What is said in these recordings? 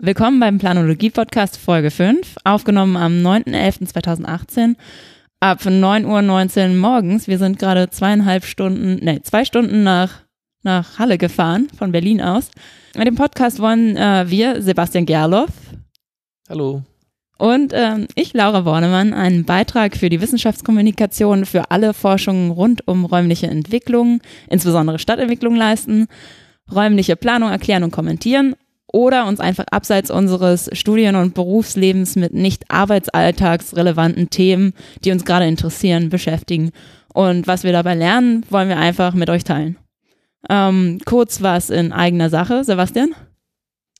Willkommen beim Planologie-Podcast Folge 5, aufgenommen am 9.11.2018 ab 9.19 Uhr morgens. Wir sind gerade zweieinhalb Stunden, nee, zwei Stunden nach, nach Halle gefahren, von Berlin aus. Mit dem Podcast wollen äh, wir, Sebastian Gerloff. Hallo. Und ähm, ich, Laura Bornemann, einen Beitrag für die Wissenschaftskommunikation für alle Forschungen rund um räumliche Entwicklung, insbesondere Stadtentwicklung leisten, räumliche Planung erklären und kommentieren oder uns einfach abseits unseres Studien- und Berufslebens mit nicht arbeitsalltagsrelevanten Themen, die uns gerade interessieren, beschäftigen. Und was wir dabei lernen, wollen wir einfach mit euch teilen. Ähm, kurz was in eigener Sache, Sebastian?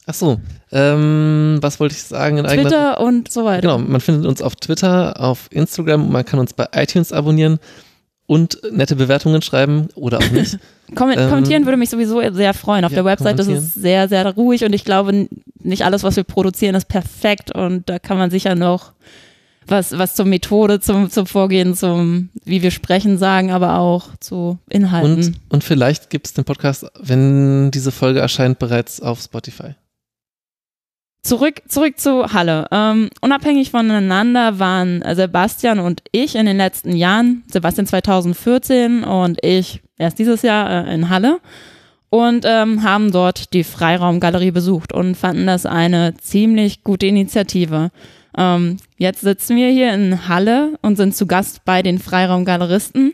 Ach so, ähm, was wollte ich sagen? In Twitter eigener... und so weiter. Genau, man findet uns auf Twitter, auf Instagram, man kann uns bei iTunes abonnieren und nette Bewertungen schreiben oder auch nicht. Ähm, kommentieren würde mich sowieso sehr freuen. Auf ja, der Website ist es sehr, sehr ruhig und ich glaube, nicht alles, was wir produzieren, ist perfekt und da kann man sicher noch was, was zur Methode, zum, zum Vorgehen, zum, wie wir sprechen, sagen, aber auch zu Inhalten. Und, und vielleicht gibt es den Podcast, wenn diese Folge erscheint, bereits auf Spotify. Zurück, zurück zu Halle. Ähm, unabhängig voneinander waren Sebastian und ich in den letzten Jahren, Sebastian 2014 und ich erst dieses Jahr äh, in Halle und ähm, haben dort die Freiraumgalerie besucht und fanden das eine ziemlich gute Initiative. Ähm, jetzt sitzen wir hier in Halle und sind zu Gast bei den Freiraumgaleristen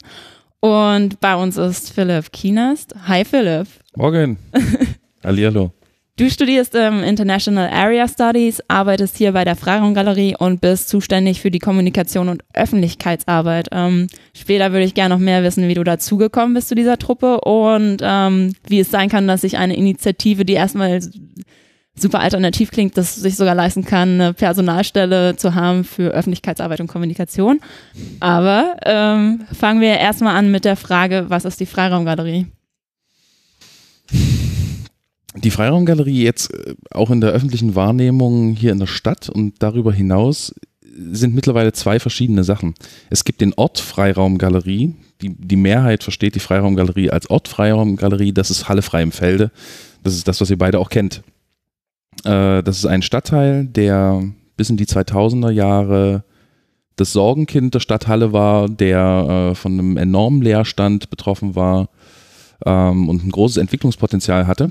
und bei uns ist Philipp Kienast. Hi Philipp. Morgen. Hallihallo. Du studierst ähm, International Area Studies, arbeitest hier bei der Freiraumgalerie und bist zuständig für die Kommunikation und Öffentlichkeitsarbeit. Ähm, später würde ich gerne noch mehr wissen, wie du dazugekommen bist zu dieser Truppe und ähm, wie es sein kann, dass sich eine Initiative, die erstmal super alternativ klingt, dass sich sogar leisten kann, eine Personalstelle zu haben für Öffentlichkeitsarbeit und Kommunikation. Aber ähm, fangen wir erstmal an mit der Frage, was ist die Freiraumgalerie? Die Freiraumgalerie jetzt äh, auch in der öffentlichen Wahrnehmung hier in der Stadt und darüber hinaus sind mittlerweile zwei verschiedene Sachen. Es gibt den Ort Freiraumgalerie. Die, die Mehrheit versteht die Freiraumgalerie als Ort Freiraumgalerie. Das ist Halle frei im Felde. Das ist das, was ihr beide auch kennt. Äh, das ist ein Stadtteil, der bis in die 2000er Jahre das Sorgenkind der Stadt Halle war, der äh, von einem enormen Leerstand betroffen war ähm, und ein großes Entwicklungspotenzial hatte.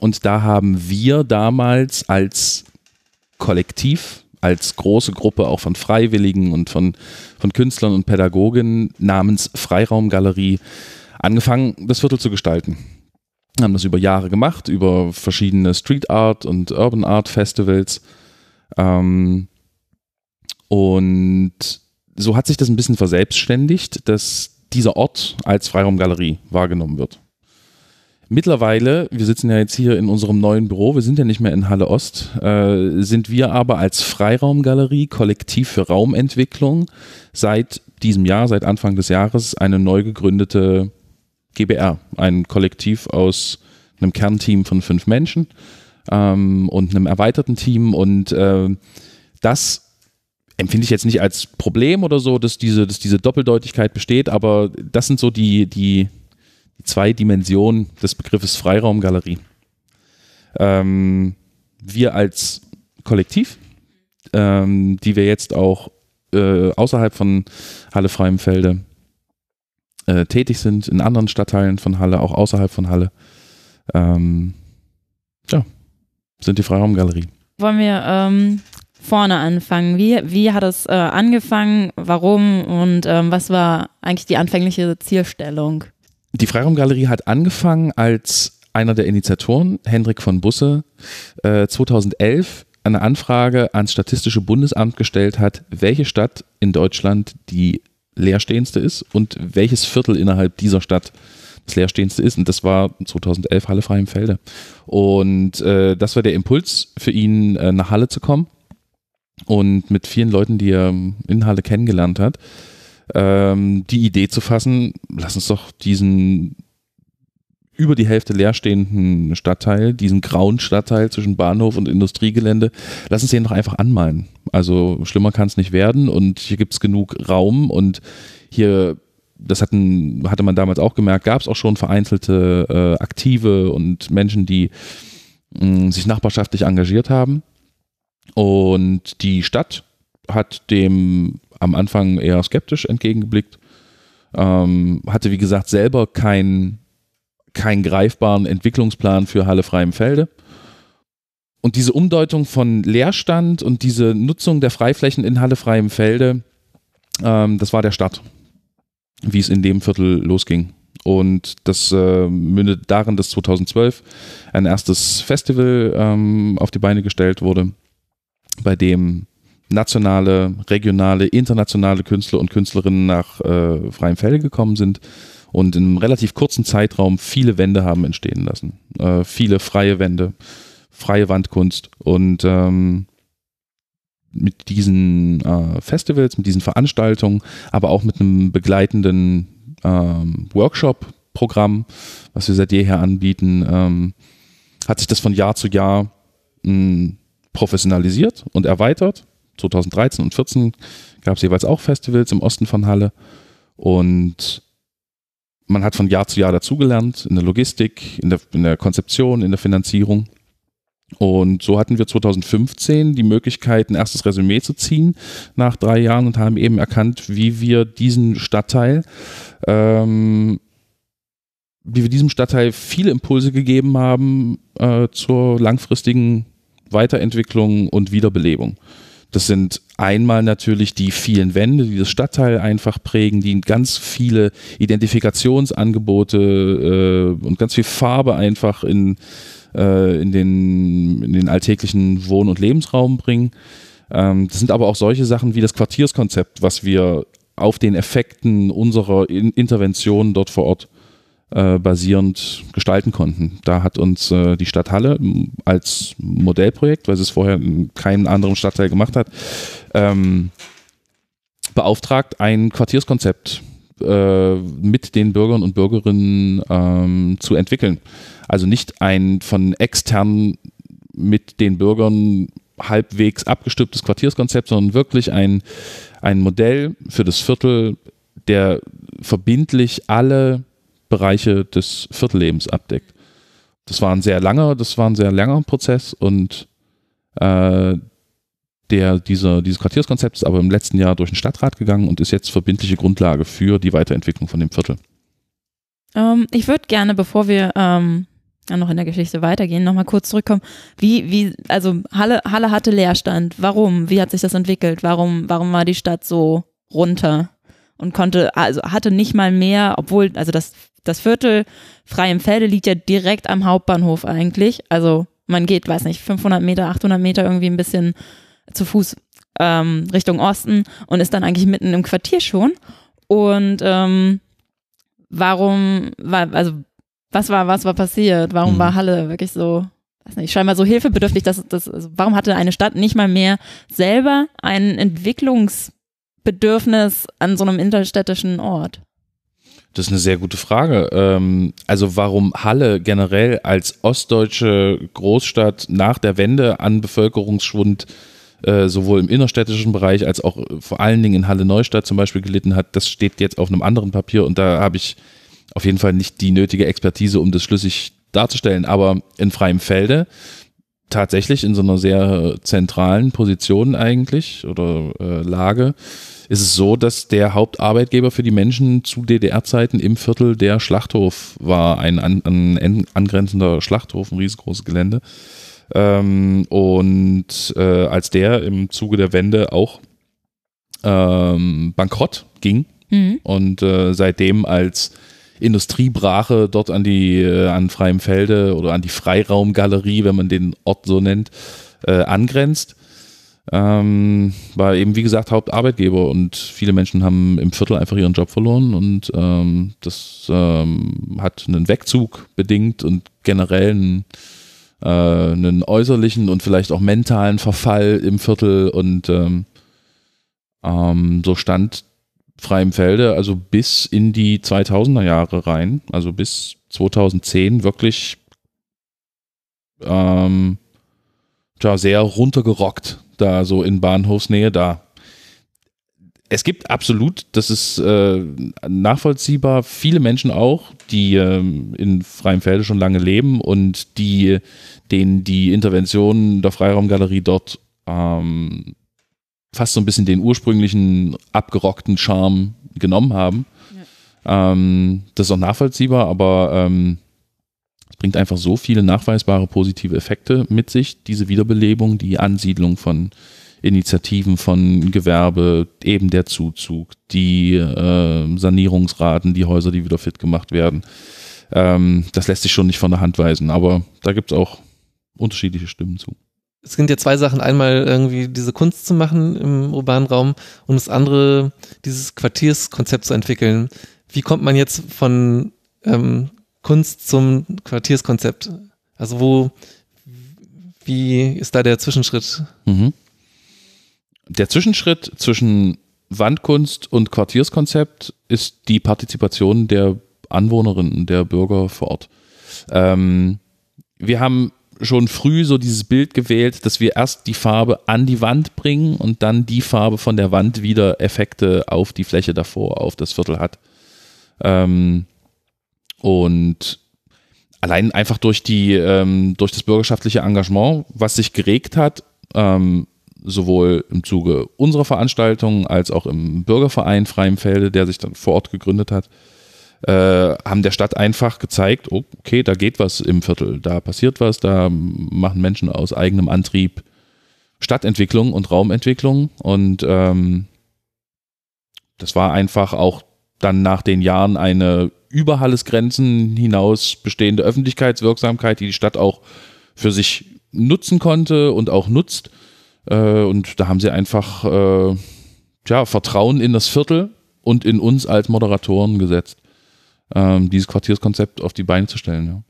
Und da haben wir damals als Kollektiv, als große Gruppe auch von Freiwilligen und von, von Künstlern und Pädagogen namens Freiraumgalerie angefangen, das Viertel zu gestalten. Haben das über Jahre gemacht, über verschiedene Street Art und Urban Art Festivals. Ähm, und so hat sich das ein bisschen verselbstständigt, dass dieser Ort als Freiraumgalerie wahrgenommen wird. Mittlerweile, wir sitzen ja jetzt hier in unserem neuen Büro, wir sind ja nicht mehr in Halle Ost, äh, sind wir aber als Freiraumgalerie, Kollektiv für Raumentwicklung, seit diesem Jahr, seit Anfang des Jahres, eine neu gegründete GBR, ein Kollektiv aus einem Kernteam von fünf Menschen ähm, und einem erweiterten Team. Und äh, das empfinde ich jetzt nicht als Problem oder so, dass diese, dass diese Doppeldeutigkeit besteht, aber das sind so die, die, die zwei Dimensionen des Begriffes Freiraumgalerie. Ähm, wir als Kollektiv, ähm, die wir jetzt auch äh, außerhalb von Halle Freimfelde äh, tätig sind, in anderen Stadtteilen von Halle, auch außerhalb von Halle, ähm, ja, sind die Freiraumgalerie. Wollen wir ähm, vorne anfangen? Wie, wie hat es äh, angefangen? Warum? Und ähm, was war eigentlich die anfängliche Zielstellung? Die Freiraumgalerie hat angefangen als einer der Initiatoren, Hendrik von Busse, äh, 2011 eine Anfrage ans Statistische Bundesamt gestellt hat, welche Stadt in Deutschland die leerstehendste ist und welches Viertel innerhalb dieser Stadt das leerstehendste ist. Und das war 2011 Halle frei im Felde. Und äh, das war der Impuls für ihn, äh, nach Halle zu kommen und mit vielen Leuten, die er in Halle kennengelernt hat, ähm, die Idee zu fassen, lass uns doch diesen über die Hälfte leerstehenden Stadtteil, diesen grauen Stadtteil zwischen Bahnhof und Industriegelände, lass uns den doch einfach anmalen. Also schlimmer kann es nicht werden und hier gibt es genug Raum und hier, das hatten, hatte man damals auch gemerkt, gab es auch schon vereinzelte äh, Aktive und Menschen, die mh, sich nachbarschaftlich engagiert haben. Und die Stadt hat dem am Anfang eher skeptisch entgegengeblickt, ähm, hatte wie gesagt selber keinen keinen greifbaren Entwicklungsplan für Halle Freienfelde. Und diese Umdeutung von Leerstand und diese Nutzung der Freiflächen in Halle Freienfelde, ähm, das war der Start, wie es in dem Viertel losging. Und das äh, mündet darin, dass 2012 ein erstes Festival ähm, auf die Beine gestellt wurde, bei dem nationale, regionale, internationale Künstler und Künstlerinnen nach äh, freiem Felde gekommen sind und in einem relativ kurzen Zeitraum viele Wände haben entstehen lassen. Äh, viele freie Wände, freie Wandkunst und ähm, mit diesen äh, Festivals, mit diesen Veranstaltungen, aber auch mit einem begleitenden ähm, Workshop-Programm, was wir seit jeher anbieten, ähm, hat sich das von Jahr zu Jahr mh, professionalisiert und erweitert. 2013 und 2014 gab es jeweils auch Festivals im Osten von Halle und man hat von Jahr zu Jahr dazugelernt in der Logistik, in der, in der Konzeption, in der Finanzierung. Und so hatten wir 2015 die Möglichkeit, ein erstes Resümee zu ziehen nach drei Jahren und haben eben erkannt, wie wir diesen Stadtteil, ähm, wie wir diesem Stadtteil viele Impulse gegeben haben äh, zur langfristigen Weiterentwicklung und Wiederbelebung. Das sind einmal natürlich die vielen Wände, die das Stadtteil einfach prägen, die ganz viele Identifikationsangebote äh, und ganz viel Farbe einfach in, äh, in, den, in den alltäglichen Wohn- und Lebensraum bringen. Ähm, das sind aber auch solche Sachen wie das Quartierskonzept, was wir auf den Effekten unserer in Intervention dort vor Ort äh, basierend gestalten konnten. Da hat uns äh, die Stadt Halle als Modellprojekt, weil sie es vorher in keinem anderen Stadtteil gemacht hat, ähm, beauftragt, ein Quartierskonzept äh, mit den Bürgern und Bürgerinnen ähm, zu entwickeln. Also nicht ein von extern mit den Bürgern halbwegs abgestimmtes Quartierskonzept, sondern wirklich ein, ein Modell für das Viertel, der verbindlich alle Bereiche des Viertellebens abdeckt. Das war ein sehr langer, das war ein sehr langer Prozess und äh, der, dieser, dieses Quartierskonzept ist aber im letzten Jahr durch den Stadtrat gegangen und ist jetzt verbindliche Grundlage für die Weiterentwicklung von dem Viertel. Ähm, ich würde gerne, bevor wir ähm, noch in der Geschichte weitergehen, nochmal kurz zurückkommen. Wie, wie, also Halle, Halle hatte Leerstand. Warum? Wie hat sich das entwickelt? Warum, warum war die Stadt so runter? Und konnte, also hatte nicht mal mehr, obwohl, also das das Viertel frei im Felde liegt ja direkt am Hauptbahnhof eigentlich. Also man geht, weiß nicht, 500 Meter, 800 Meter irgendwie ein bisschen zu Fuß ähm, Richtung Osten und ist dann eigentlich mitten im Quartier schon. Und ähm, warum war, also was war, was war passiert? Warum mhm. war Halle wirklich so, weiß nicht, scheinbar so hilfebedürftig, dass das, also warum hatte eine Stadt nicht mal mehr selber ein Entwicklungsbedürfnis an so einem interstädtischen Ort? Das ist eine sehr gute Frage. Ähm, also warum Halle generell als ostdeutsche Großstadt nach der Wende an Bevölkerungsschwund äh, sowohl im innerstädtischen Bereich als auch vor allen Dingen in Halle Neustadt zum Beispiel gelitten hat, das steht jetzt auf einem anderen Papier und da habe ich auf jeden Fall nicht die nötige Expertise, um das schlüssig darzustellen. Aber in freiem Felde tatsächlich in so einer sehr zentralen Position eigentlich oder äh, Lage ist es so, dass der Hauptarbeitgeber für die Menschen zu DDR-Zeiten im Viertel der Schlachthof war, ein, an, ein angrenzender Schlachthof, ein riesengroßes Gelände. Ähm, und äh, als der im Zuge der Wende auch ähm, bankrott ging mhm. und äh, seitdem als Industriebrache dort an die äh, an freiem Felde oder an die Freiraumgalerie, wenn man den Ort so nennt, äh, angrenzt, ähm, war eben, wie gesagt, Hauptarbeitgeber und viele Menschen haben im Viertel einfach ihren Job verloren und ähm, das ähm, hat einen Wegzug bedingt und generell einen, äh, einen äußerlichen und vielleicht auch mentalen Verfall im Viertel und ähm, ähm, so stand frei im Felde, also bis in die 2000er Jahre rein, also bis 2010 wirklich ähm, ja, sehr runtergerockt da so in Bahnhofsnähe da. es gibt absolut, das ist äh, nachvollziehbar, viele Menschen auch, die ähm, in freiem Felde schon lange leben und die denen die Intervention der Freiraumgalerie dort ähm, fast so ein bisschen den ursprünglichen abgerockten Charme genommen haben. Ja. Ähm, das ist auch nachvollziehbar, aber ähm, es bringt einfach so viele nachweisbare positive Effekte mit sich, diese Wiederbelebung, die Ansiedlung von Initiativen von Gewerbe, eben der Zuzug, die äh, Sanierungsraten, die Häuser, die wieder fit gemacht werden. Ähm, das lässt sich schon nicht von der Hand weisen, aber da gibt es auch unterschiedliche Stimmen zu. Es sind ja zwei Sachen. Einmal irgendwie diese Kunst zu machen im urbanen Raum und das andere, dieses Quartierskonzept zu entwickeln. Wie kommt man jetzt von ähm, Kunst zum Quartierskonzept? Also wo, wie ist da der Zwischenschritt? Mhm der Zwischenschritt zwischen Wandkunst und Quartierskonzept ist die Partizipation der Anwohnerinnen, der Bürger vor Ort. Ähm, wir haben schon früh so dieses Bild gewählt, dass wir erst die Farbe an die Wand bringen und dann die Farbe von der Wand wieder Effekte auf die Fläche davor, auf das Viertel hat. Ähm, und allein einfach durch die, ähm, durch das bürgerschaftliche Engagement, was sich geregt hat, ähm, sowohl im Zuge unserer Veranstaltung als auch im Bürgerverein Freimfelde, der sich dann vor Ort gegründet hat, äh, haben der Stadt einfach gezeigt, oh, okay, da geht was im Viertel, da passiert was, da machen Menschen aus eigenem Antrieb Stadtentwicklung und Raumentwicklung. Und ähm, das war einfach auch dann nach den Jahren eine über Grenzen hinaus bestehende Öffentlichkeitswirksamkeit, die die Stadt auch für sich nutzen konnte und auch nutzt äh, und da haben sie einfach äh, ja, Vertrauen in das Viertel und in uns als Moderatoren gesetzt, ähm, dieses Quartierskonzept auf die Beine zu stellen. Ja.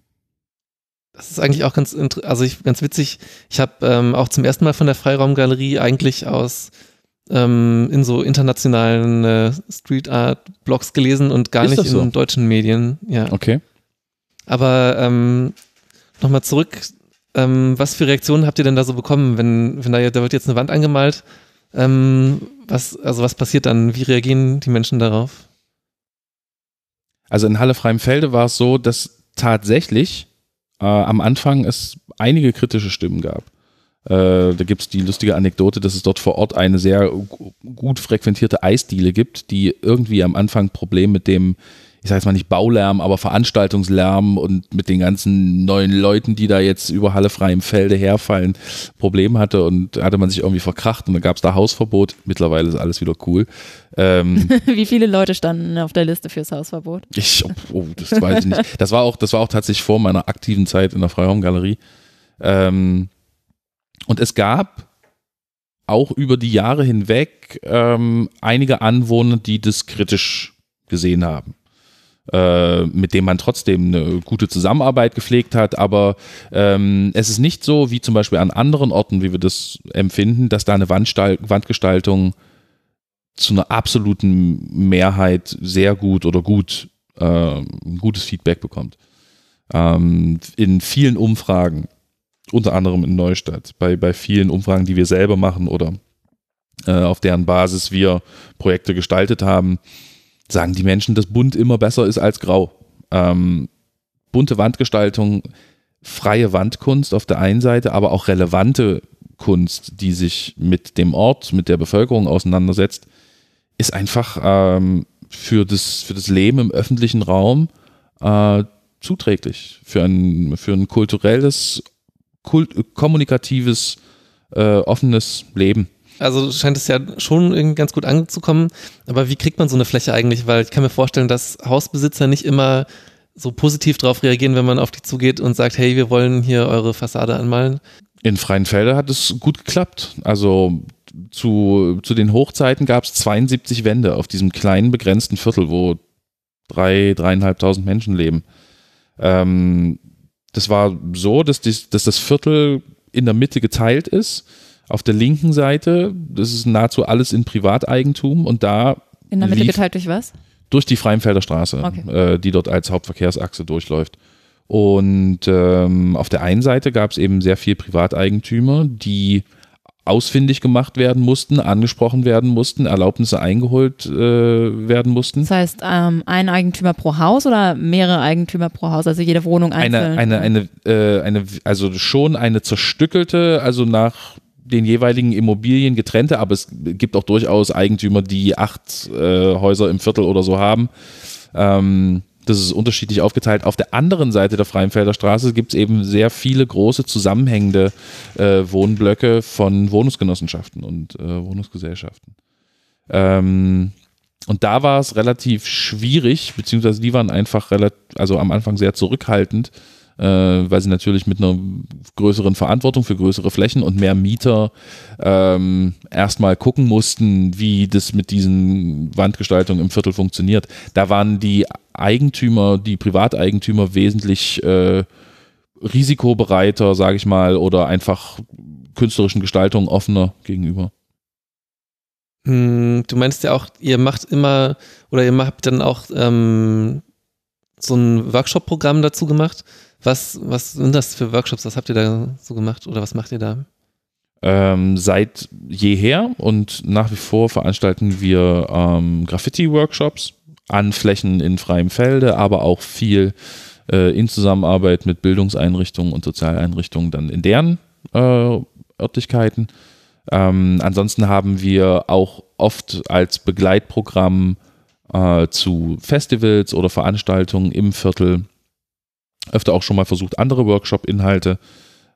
Das ist eigentlich auch ganz, also ich, ganz witzig. Ich habe ähm, auch zum ersten Mal von der Freiraumgalerie eigentlich aus ähm, in so internationalen äh, Street Art Blogs gelesen und gar ist nicht so? in deutschen Medien. Ja. Okay. Aber ähm, nochmal zurück ähm, was für Reaktionen habt ihr denn da so bekommen, wenn, wenn da, da wird jetzt eine Wand angemalt? Ähm, was, also was passiert dann? Wie reagieren die Menschen darauf? Also in Halle Freimfelde war es so, dass tatsächlich äh, am Anfang es einige kritische Stimmen gab. Äh, da gibt es die lustige Anekdote, dass es dort vor Ort eine sehr gut frequentierte Eisdiele gibt, die irgendwie am Anfang Problem mit dem ich sage jetzt mal nicht Baulärm, aber Veranstaltungslärm und mit den ganzen neuen Leuten, die da jetzt über Halle frei im Felde herfallen, Problem hatte und hatte man sich irgendwie verkracht und dann gab es da Hausverbot. Mittlerweile ist alles wieder cool. Ähm, Wie viele Leute standen auf der Liste fürs Hausverbot? Ich, oh, oh, das weiß ich nicht. Das war auch, das war auch tatsächlich vor meiner aktiven Zeit in der Freiraumgalerie. Ähm, und es gab auch über die Jahre hinweg ähm, einige Anwohner, die das kritisch gesehen haben. Äh, mit dem man trotzdem eine gute Zusammenarbeit gepflegt hat. Aber ähm, es ist nicht so wie zum Beispiel an anderen Orten, wie wir das empfinden, dass da eine Wandgestaltung zu einer absoluten Mehrheit sehr gut oder gut äh, gutes Feedback bekommt. Ähm, in vielen Umfragen, unter anderem in Neustadt, bei, bei vielen Umfragen, die wir selber machen oder äh, auf deren Basis wir Projekte gestaltet haben, sagen die Menschen, dass bunt immer besser ist als grau. Ähm, bunte Wandgestaltung, freie Wandkunst auf der einen Seite, aber auch relevante Kunst, die sich mit dem Ort, mit der Bevölkerung auseinandersetzt, ist einfach ähm, für, das, für das Leben im öffentlichen Raum äh, zuträglich. Für ein, für ein kulturelles, kult, kommunikatives, äh, offenes Leben. Also scheint es ja schon irgendwie ganz gut anzukommen. Aber wie kriegt man so eine Fläche eigentlich? Weil ich kann mir vorstellen, dass Hausbesitzer nicht immer so positiv darauf reagieren, wenn man auf die zugeht und sagt, hey, wir wollen hier eure Fassade anmalen. In Freienfelde hat es gut geklappt. Also zu, zu den Hochzeiten gab es 72 Wände auf diesem kleinen begrenzten Viertel, wo drei, dreieinhalbtausend Menschen leben. Ähm, das war so, dass, die, dass das Viertel in der Mitte geteilt ist auf der linken Seite, das ist nahezu alles in Privateigentum und da. In der Mitte geteilt durch was? Durch die Freienfelder Straße, okay. äh, die dort als Hauptverkehrsachse durchläuft. Und ähm, auf der einen Seite gab es eben sehr viel Privateigentümer, die ausfindig gemacht werden mussten, angesprochen werden mussten, Erlaubnisse eingeholt äh, werden mussten. Das heißt, ähm, ein Eigentümer pro Haus oder mehrere Eigentümer pro Haus, also jede Wohnung einzeln? Eine, eine, eine, äh, eine, also schon eine zerstückelte, also nach den jeweiligen Immobilien getrennte, aber es gibt auch durchaus Eigentümer, die acht äh, Häuser im Viertel oder so haben. Ähm, das ist unterschiedlich aufgeteilt. Auf der anderen Seite der Freienfelder Straße gibt es eben sehr viele große zusammenhängende äh, Wohnblöcke von Wohnungsgenossenschaften und äh, Wohnungsgesellschaften. Ähm, und da war es relativ schwierig, beziehungsweise die waren einfach relativ, also am Anfang sehr zurückhaltend, äh, weil sie natürlich mit einer größeren Verantwortung für größere Flächen und mehr Mieter ähm, erstmal gucken mussten, wie das mit diesen Wandgestaltungen im Viertel funktioniert. Da waren die Eigentümer, die Privateigentümer wesentlich äh, risikobereiter, sage ich mal, oder einfach künstlerischen Gestaltungen offener gegenüber. Hm, du meinst ja auch, ihr macht immer oder ihr habt dann auch ähm, so ein Workshop-Programm dazu gemacht. Was, was sind das für Workshops? Was habt ihr da so gemacht oder was macht ihr da? Ähm, seit jeher und nach wie vor veranstalten wir ähm, Graffiti-Workshops an Flächen in freiem Felde, aber auch viel äh, in Zusammenarbeit mit Bildungseinrichtungen und Sozialeinrichtungen dann in deren äh, Örtlichkeiten. Ähm, ansonsten haben wir auch oft als Begleitprogramm äh, zu Festivals oder Veranstaltungen im Viertel öfter auch schon mal versucht, andere Workshop-Inhalte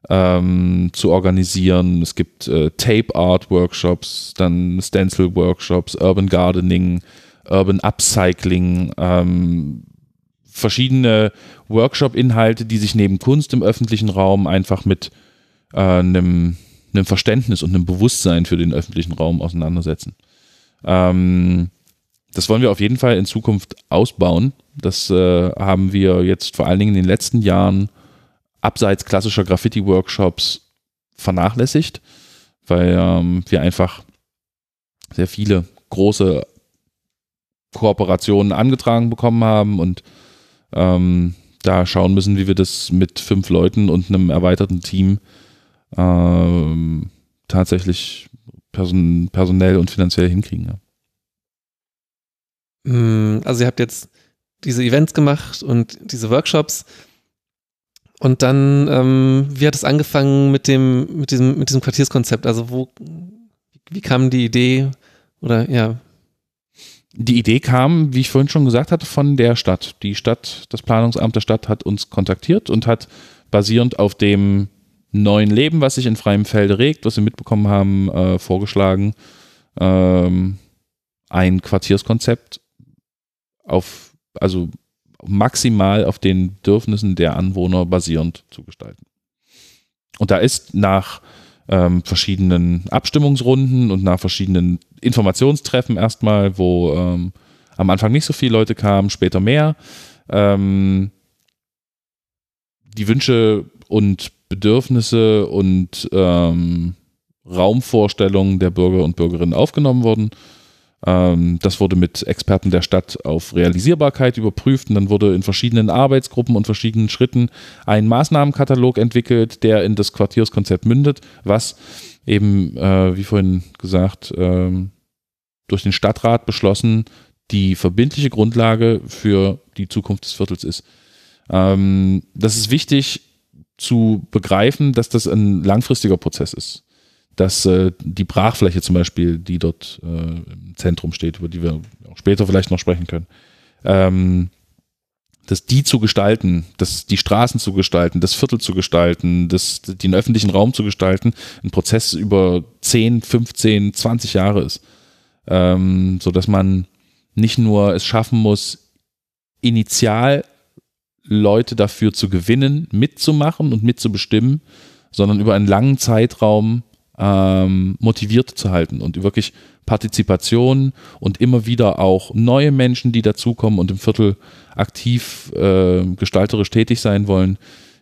ähm, zu organisieren. Es gibt äh, Tape Art Workshops, dann Stencil Workshops, Urban Gardening, Urban Upcycling, ähm, verschiedene Workshop-Inhalte, die sich neben Kunst im öffentlichen Raum einfach mit äh, einem Verständnis und einem Bewusstsein für den öffentlichen Raum auseinandersetzen. Ähm, das wollen wir auf jeden Fall in Zukunft ausbauen. Das äh, haben wir jetzt vor allen Dingen in den letzten Jahren abseits klassischer Graffiti-Workshops vernachlässigt, weil ähm, wir einfach sehr viele große Kooperationen angetragen bekommen haben und ähm, da schauen müssen, wie wir das mit fünf Leuten und einem erweiterten Team ähm, tatsächlich person personell und finanziell hinkriegen. Ja. Hm, also ihr habt jetzt diese Events gemacht und diese Workshops. Und dann, ähm, wie hat es angefangen mit dem, mit diesem, mit diesem Quartierskonzept? Also wo, wie kam die Idee? Oder ja, die Idee kam, wie ich vorhin schon gesagt hatte, von der Stadt. Die Stadt, das Planungsamt der Stadt hat uns kontaktiert und hat basierend auf dem neuen Leben, was sich in freiem Felde regt, was wir mitbekommen haben, äh, vorgeschlagen, ähm, ein Quartierskonzept auf, also maximal auf den Bedürfnissen der Anwohner basierend zu gestalten. Und da ist nach ähm, verschiedenen Abstimmungsrunden und nach verschiedenen Informationstreffen erstmal, wo ähm, am Anfang nicht so viele Leute kamen, später mehr. Ähm, die Wünsche und Bedürfnisse und ähm, Raumvorstellungen der Bürger und Bürgerinnen aufgenommen wurden. Ähm, das wurde mit Experten der Stadt auf Realisierbarkeit überprüft und dann wurde in verschiedenen Arbeitsgruppen und verschiedenen Schritten ein Maßnahmenkatalog entwickelt, der in das Quartierskonzept mündet, was eben, äh, wie vorhin gesagt, ähm, durch den Stadtrat beschlossen, die verbindliche Grundlage für die Zukunft des Viertels ist. Ähm, das ist wichtig zu begreifen, dass das ein langfristiger Prozess ist dass äh, die Brachfläche zum Beispiel, die dort äh, im Zentrum steht, über die wir auch später vielleicht noch sprechen können, ähm, dass die zu gestalten, dass die Straßen zu gestalten, das Viertel zu gestalten, das, den öffentlichen Raum zu gestalten, ein Prozess über 10, 15, 20 Jahre ist. Ähm, so dass man nicht nur es schaffen muss, initial Leute dafür zu gewinnen, mitzumachen und mitzubestimmen, sondern über einen langen Zeitraum ähm, motiviert zu halten und wirklich Partizipation und immer wieder auch neue Menschen, die dazukommen und im Viertel aktiv äh, gestalterisch tätig sein wollen,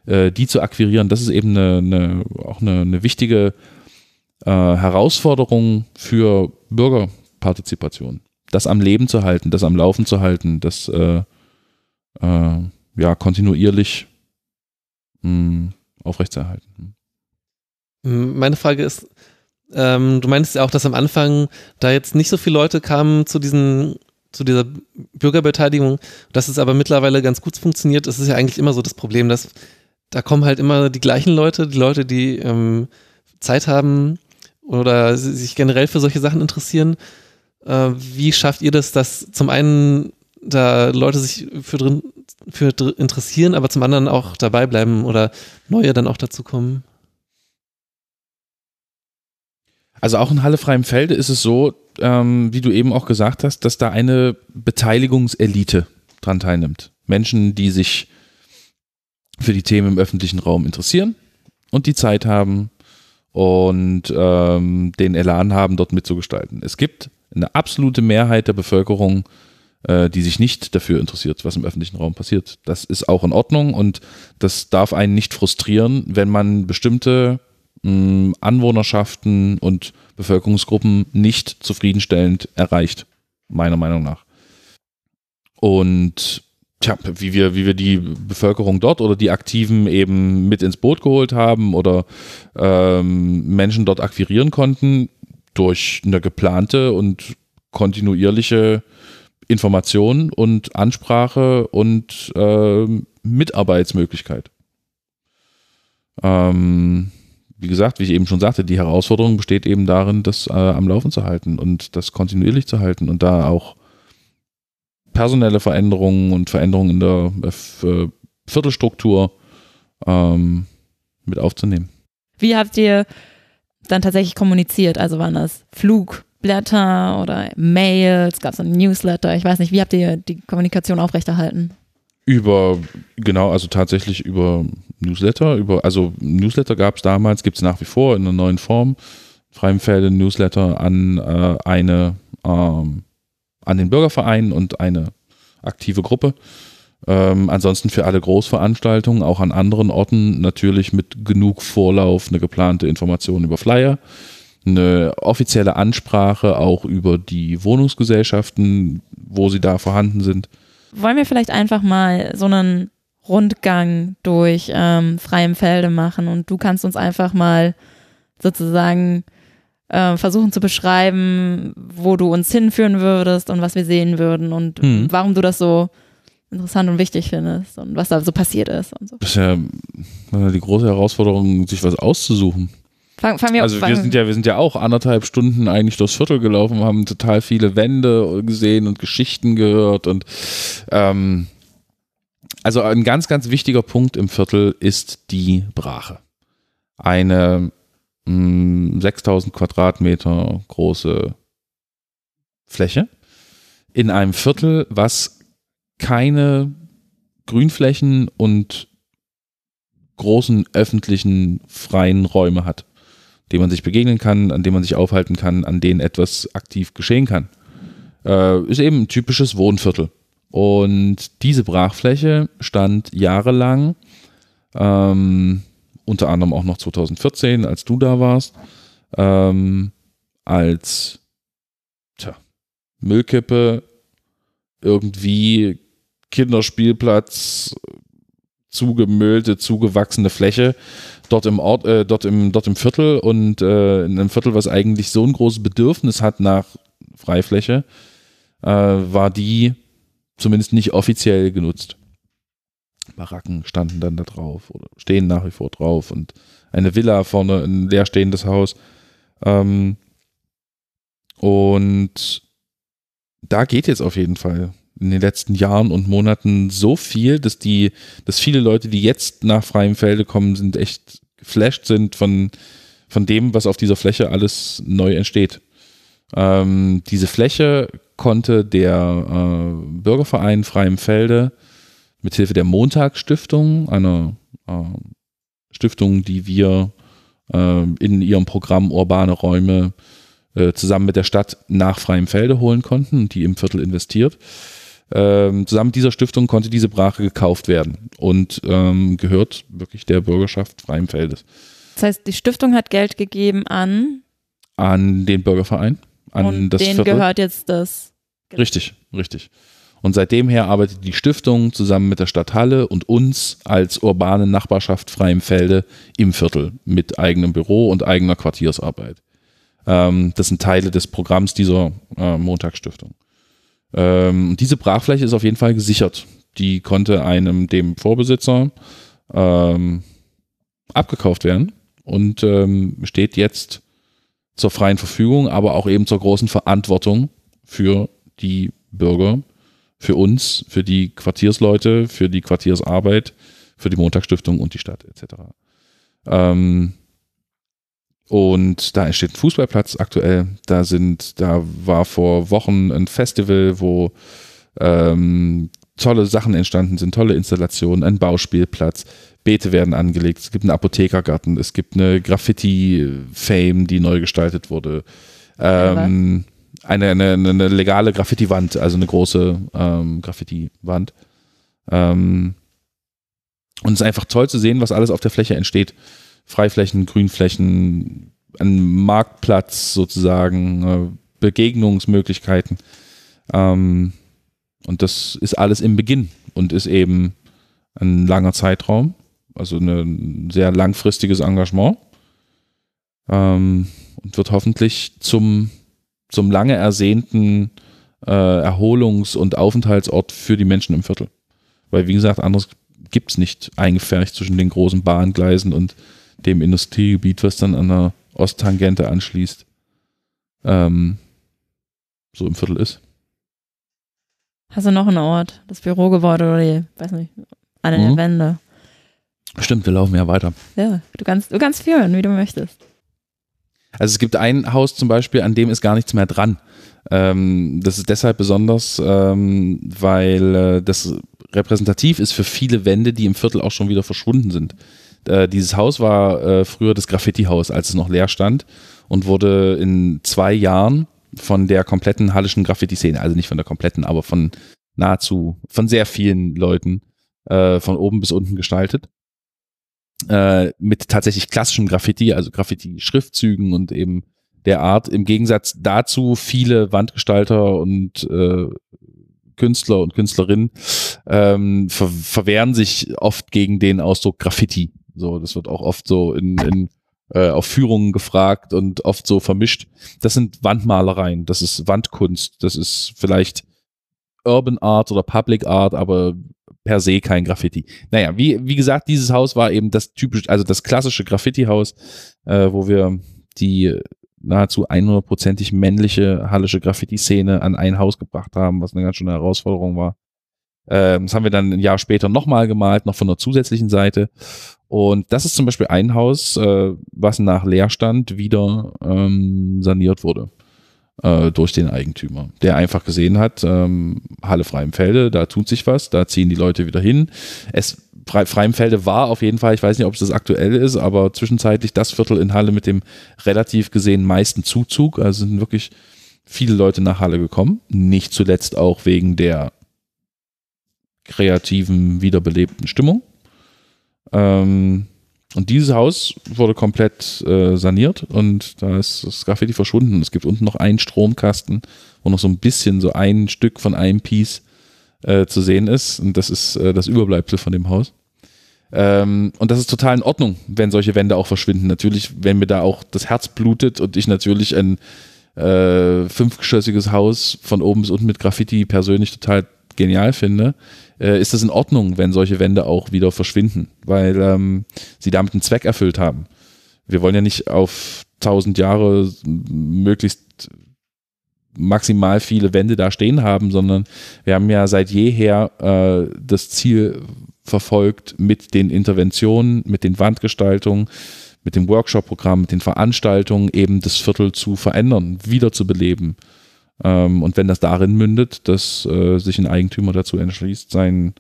äh, die zu akquirieren, das ist eben eine, eine auch eine, eine wichtige äh, Herausforderung für Bürgerpartizipation. Das am Leben zu halten, das am Laufen zu halten, das äh, äh, ja kontinuierlich mh, hm, aufrechtzuerhalten. Meine Frage ist, Ähm, du meinst ja auch, dass am Anfang da jetzt nicht so viele Leute kamen zu diesen zu dieser Bürgerbeteiligung, dass es aber mittlerweile ganz gut funktioniert. Es ist ja eigentlich immer so das Problem, dass da kommen halt immer die gleichen Leute, die Leute, die ähm, Zeit haben oder sich generell für solche Sachen interessieren. Äh, wie schafft ihr das, dass zum einen da Leute sich für drin für interessieren, aber zum anderen auch dabei bleiben oder neue dann auch dazu kommen? Also auch in Halle freiem Felde ist es so, ähm, wie du eben auch gesagt hast, dass da eine Beteiligungselite dran teilnimmt. Menschen, die sich für die Themen im öffentlichen Raum interessieren und die Zeit haben und ähm, den Elan haben, dort mitzugestalten. Es gibt eine absolute Mehrheit der Bevölkerung, äh, die sich nicht dafür interessiert, was im öffentlichen Raum passiert. Das ist auch in Ordnung und das darf einen nicht frustrieren, wenn man bestimmte Anwohnerschaften und Bevölkerungsgruppen nicht zufriedenstellend erreicht, meiner Meinung nach. Und tja, wie wir, wie wir die Bevölkerung dort oder die Aktiven eben mit ins Boot geholt haben oder ähm, Menschen dort akquirieren konnten durch eine geplante und kontinuierliche Information und Ansprache und äh, Mitarbeitsmöglichkeit. Ähm, wie gesagt, wie ich eben schon sagte, die Herausforderung besteht eben darin, das äh, am Laufen zu halten und das kontinuierlich zu halten und da auch personelle Veränderungen und Veränderungen in der äh, Viertelstruktur ähm, mit aufzunehmen. Wie habt ihr dann tatsächlich kommuniziert? Also waren das Flugblätter oder Mails? Gab es ein Newsletter? Ich weiß nicht. Wie habt ihr die Kommunikation aufrechterhalten? Über, genau, also tatsächlich über Newsletter. Über, also Newsletter gab es damals, gibt es nach wie vor in einer neuen Form. Freimfelde Newsletter an äh, eine ähm, an den Bürgerverein und eine aktive Gruppe. Ähm, ansonsten für alle Großveranstaltungen, auch an anderen Orten, natürlich mit genug Vorlauf eine geplante Information über Flyer, eine offizielle Ansprache auch über die Wohnungsgesellschaften, wo sie da vorhanden sind. Wollen wir vielleicht einfach mal so einen Rundgang durch ähm, freiem Felde machen und du kannst uns einfach mal sozusagen äh, versuchen zu beschreiben, wo du uns hinführen würdest und was wir sehen würden und hm. warum du das so interessant und wichtig findest und was da so passiert ist und so. Das ist ja die große Herausforderung, sich was auszusuchen. Fang, fang wir also wir sind ja, wir sind ja auch anderthalb Stunden eigentlich durchs Viertel gelaufen, haben total viele Wände gesehen und Geschichten gehört und ähm, also ein ganz, ganz wichtiger Punkt im Viertel ist die Brache. Eine 6000 Quadratmeter große Fläche in einem Viertel, was keine Grünflächen und großen öffentlichen freien Räume hat, denen man sich begegnen kann, an denen man sich aufhalten kann, an denen etwas aktiv geschehen kann. Äh, ist eben ein typisches Wohnviertel. Und diese Brachfläche stand jahrelang ähm, unter anderem auch noch 2014, als du da warst, ähm, als tja, Müllkippe, irgendwie Kinderspielplatz, zugemüllte, zugewachsene Fläche dort im Ort, äh, dort im, dort im Viertel und äh, in einem Viertel, was eigentlich so ein großes Bedürfnis hat nach Freifläche, äh, war die zumindest nicht offiziell genutzt. Baracken standen dann da drauf oder stehen nach wie vor drauf und eine Villa vorne, ein leerstehendes Haus. Ähm, und da geht jetzt auf jeden Fall in den letzten Jahren und Monaten so viel, dass die, dass viele Leute, die jetzt nach freiem Felde kommen, sind echt geflasht sind von, von dem, was auf dieser Fläche alles neu entsteht. Ähm, diese Fläche konnte der äh, Bürgerverein Freiem Felde mithilfe der Montagsstiftung, einer äh, Stiftung, die wir äh, in ihrem Programm Urbane Räume äh, zusammen mit der Stadt nach freiem Felde holen konnten die im Viertel investiert. Ähm, zusammen mit dieser Stiftung konnte diese Brache gekauft werden und ähm, gehört wirklich der Bürgerschaft Freiem Feldes. Das heißt, die Stiftung hat Geld gegeben an? An den Bürgerverein. An und das denen Viertel. gehört jetzt das. Richtig, richtig. Und seitdem her arbeitet die Stiftung zusammen mit der Stadt Halle und uns als urbane Nachbarschaft Freiem Felde im Viertel mit eigenem Büro und eigener Quartiersarbeit. Ähm, das sind Teile des Programms dieser äh, Montagsstiftung. Ähm, diese Brachfläche ist auf jeden Fall gesichert. Die konnte einem, dem Vorbesitzer, ähm, abgekauft werden und ähm, steht jetzt zur freien Verfügung, aber auch eben zur großen Verantwortung für die Bürger, für uns, für die Quartiersleute, für die Quartiersarbeit, für die Montagsstiftung und die Stadt etc. Ähm, und da entsteht ein Fußballplatz aktuell. Da sind, da war vor Wochen ein Festival, wo ähm, tolle Sachen entstanden sind, tolle Installationen, ein Bauspielplatz, Beete werden angelegt, es gibt einen Apothekergarten, es gibt eine Graffiti-Fame, die neu gestaltet wurde. Ähm, eine, eine, eine legale Graffiti-Wand, also eine große ähm, Graffiti-Wand. Ähm, und es ist einfach toll zu sehen, was alles auf der Fläche entsteht. Freiflächen, Grünflächen, ein Marktplatz sozusagen, äh, Begegnungsmöglichkeiten. Ähm, und das ist alles im Beginn und ist eben ein langer Zeitraum, also ein sehr langfristiges Engagement ähm, und wird hoffentlich zum, zum lange ersehnten äh, Erholungs- und Aufenthaltsort für die Menschen im Viertel. Weil, wie gesagt, anderes gibt es nicht eingefärbt zwischen den großen Bahngleisen und dem Industriegebiet, was dann an der Osttangente anschließt, ähm, so im Viertel ist. Hast du noch einen Ort? Das Bürogebäude oder die, weiß nicht, eine Mhm. der Wände? Stimmt, wir laufen ja weiter. Ja, du kannst, du kannst führen, wie du möchtest. Also es gibt ein Haus zum Beispiel, an dem ist gar nichts mehr dran. Ähm, das ist deshalb besonders, ähm, weil äh, das repräsentativ ist für viele Wände, die im Viertel auch schon wieder verschwunden sind. Äh, dieses Haus war äh, früher das Graffiti-Haus, als es noch leer stand und wurde in zwei Jahren von der kompletten hallischen Graffiti-Szene, also nicht von der kompletten, aber von nahezu, von sehr vielen Leuten äh, von oben bis unten gestaltet äh, mit tatsächlich klassischem Graffiti, also Graffiti-Schriftzügen und eben der Art. Im Gegensatz dazu viele Wandgestalter und äh, Künstler und Künstlerinnen ähm, ver verwehren sich oft gegen den Ausdruck Graffiti. So, das wird auch oft so in, in äh, auf Führungen gefragt und oft so vermischt. Das sind Wandmalereien, das ist Wandkunst, das ist vielleicht Urban Art oder Public Art, aber per se kein Graffiti. Naja, wie, wie gesagt, dieses Haus war eben das typisch, also das klassische Graffiti-Haus, äh, wo wir die nahezu 100%ig männliche hallische Graffiti-Szene an ein Haus gebracht haben, was eine ganz schöne Herausforderung war. Ähm, das haben wir dann ein Jahr später nochmal gemalt, noch von der zusätzlichen Seite. Und das ist zum Beispiel ein Haus, äh, was nach Leerstand wieder ähm, saniert wurde äh, durch den Eigentümer, der einfach gesehen hat, ähm, Halle Freimfelde, da tut sich was, da ziehen die Leute wieder hin. Es Fre Freimfelde war auf jeden Fall, ich weiß nicht, ob es das aktuell ist, aber zwischenzeitlich das Viertel in Halle mit dem relativ gesehen meisten Zuzug. Also sind wirklich viele Leute nach Halle gekommen. Nicht zuletzt auch wegen der kreativen, wiederbelebten Stimmung. Ähm, und dieses Haus wurde komplett äh, saniert und da ist das Graffiti verschwunden. Es gibt unten noch einen Stromkasten, wo noch so ein bisschen so ein Stück von einem Piece äh, zu sehen ist. Und das ist äh, das Überbleibsel von dem Haus. Ähm, und das ist total in Ordnung, wenn solche Wände auch verschwinden. Natürlich, wenn mir da auch das Herz blutet und ich natürlich ein äh, fünfgeschossiges Haus von oben bis unten mit Graffiti persönlich total genial finde, äh, ist das in Ordnung, wenn solche Wände auch wieder verschwinden, weil ähm, sie damit einen Zweck erfüllt haben. Wir wollen ja nicht auf tausend Jahre möglichst maximal viele Wände da stehen haben, sondern wir haben ja seit jeher äh, das Ziel verfolgt mit den Interventionen, mit den Wandgestaltungen, mit dem Workshop-Programm, mit den Veranstaltungen eben das Viertel zu verändern, wiederzubeleben. Ähm, und wenn das darin mündet, dass äh, sich ein Eigentümer dazu entschließt, sein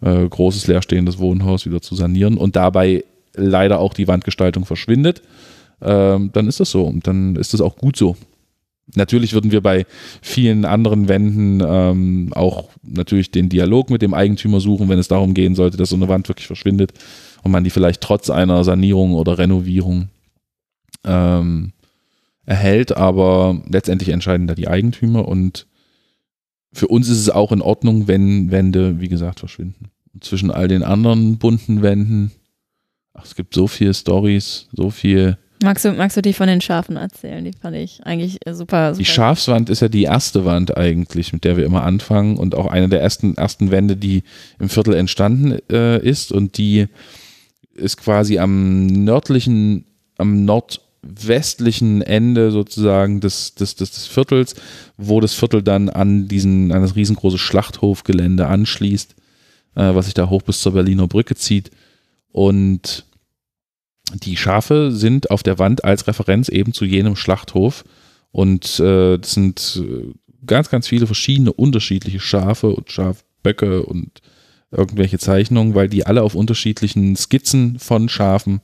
äh, großes leerstehendes Wohnhaus wieder zu sanieren und dabei leider auch die Wandgestaltung verschwindet, ähm, dann ist das so und dann ist das auch gut so. Natürlich würden wir bei vielen anderen Wänden ähm, auch natürlich den Dialog mit dem Eigentümer suchen, wenn es darum gehen sollte, dass so eine Wand wirklich verschwindet und man die vielleicht trotz einer Sanierung oder Renovierung ähm, erhält, aber letztendlich entscheiden da die Eigentümer und für uns ist es auch in Ordnung, wenn Wände, wie gesagt, verschwinden. Und zwischen all den anderen bunten Wänden, ach, es gibt so viele Stories, so viel Magst du, magst du die von den Schafen erzählen? Die fand ich eigentlich super, super. Die Schafswand ist ja die erste Wand eigentlich, mit der wir immer anfangen und auch eine der ersten, ersten Wände, die im Viertel entstanden äh, ist und die ist quasi am nördlichen, am nordwestlichen Ende sozusagen des, des, des, des Viertels, wo das Viertel dann an diesen, an das riesengroße Schlachthofgelände anschließt, äh, was sich da hoch bis zur Berliner Brücke zieht und die Schafe sind auf der Wand als Referenz eben zu jenem Schlachthof. Und äh, das sind äh, ganz, ganz viele verschiedene unterschiedliche Schafe und Schafböcke und irgendwelche Zeichnungen, weil die alle auf unterschiedlichen Skizzen von Schafen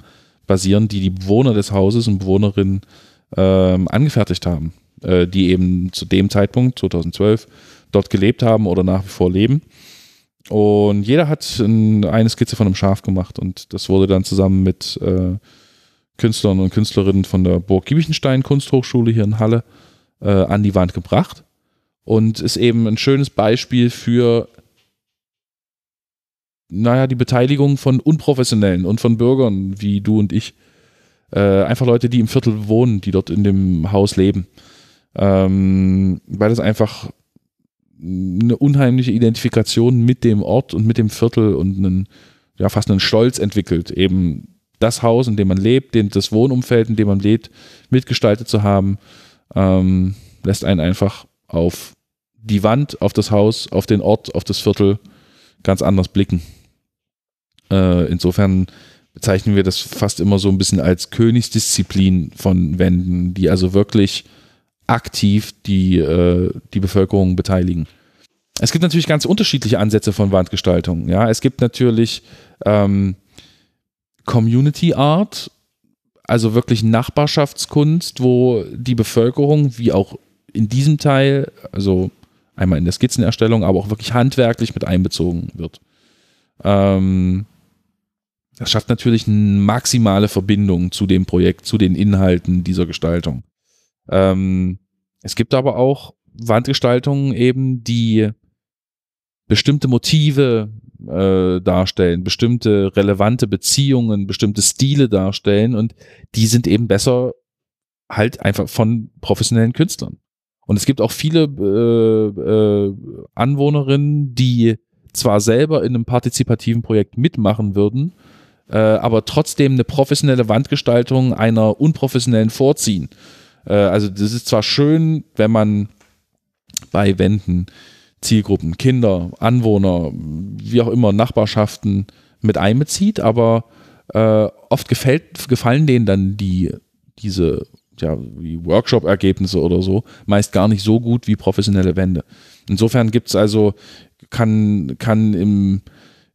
basieren, die die Bewohner des Hauses und Bewohnerinnen ähm, angefertigt haben, äh, die eben zu dem Zeitpunkt, 2012, dort gelebt haben oder nach wie vor leben. Und jeder hat eine Skizze von einem Schaf gemacht und das wurde dann zusammen mit äh, Künstlern und Künstlerinnen von der Burg Giebichenstein Kunsthochschule hier in Halle äh, an die Wand gebracht und ist eben ein schönes Beispiel für naja, die Beteiligung von Unprofessionellen und von Bürgern wie du und ich. Äh, einfach Leute, die im Viertel wohnen, die dort in dem Haus leben. Ähm, weil das einfach eine unheimliche Identifikation mit dem Ort und mit dem Viertel und einen, ja, fast einen Stolz entwickelt, eben das Haus, in dem man lebt, den, das Wohnumfeld, in dem man lebt, mitgestaltet zu haben, ähm, lässt einen einfach auf die Wand, auf das Haus, auf den Ort, auf das Viertel ganz anders blicken. Äh, insofern bezeichnen wir das fast immer so ein bisschen als Königsdisziplin von Wänden, die also wirklich aktiv die, äh, die Bevölkerung beteiligen. Es gibt natürlich ganz unterschiedliche Ansätze von Wandgestaltung. Ja, es gibt natürlich ähm, Community Art, also wirklich Nachbarschaftskunst, wo die Bevölkerung, wie auch in diesem Teil, also einmal in der Skizzenerstellung, aber auch wirklich handwerklich mit einbezogen wird. Ähm, das schafft natürlich eine maximale Verbindung zu dem Projekt, zu den Inhalten dieser Gestaltung. Ähm, es gibt aber auch Wandgestaltungen eben, die bestimmte Motive äh, darstellen, bestimmte relevante Beziehungen, bestimmte Stile darstellen und die sind eben besser halt einfach von professionellen Künstlern. Und es gibt auch viele äh, äh, Anwohnerinnen, die zwar selber in einem partizipativen Projekt mitmachen würden, äh, aber trotzdem eine professionelle Wandgestaltung einer unprofessionellen vorziehen. Äh, also das ist zwar schön, wenn man bei Wänden Zielgruppen, Kinder, Anwohner, wie auch immer, Nachbarschaften mit einbezieht, aber äh, oft gefällt, gefallen denen dann die, diese ja, Workshop-Ergebnisse oder so meist gar nicht so gut wie professionelle Wände. Insofern gibt es also, kann, kann im,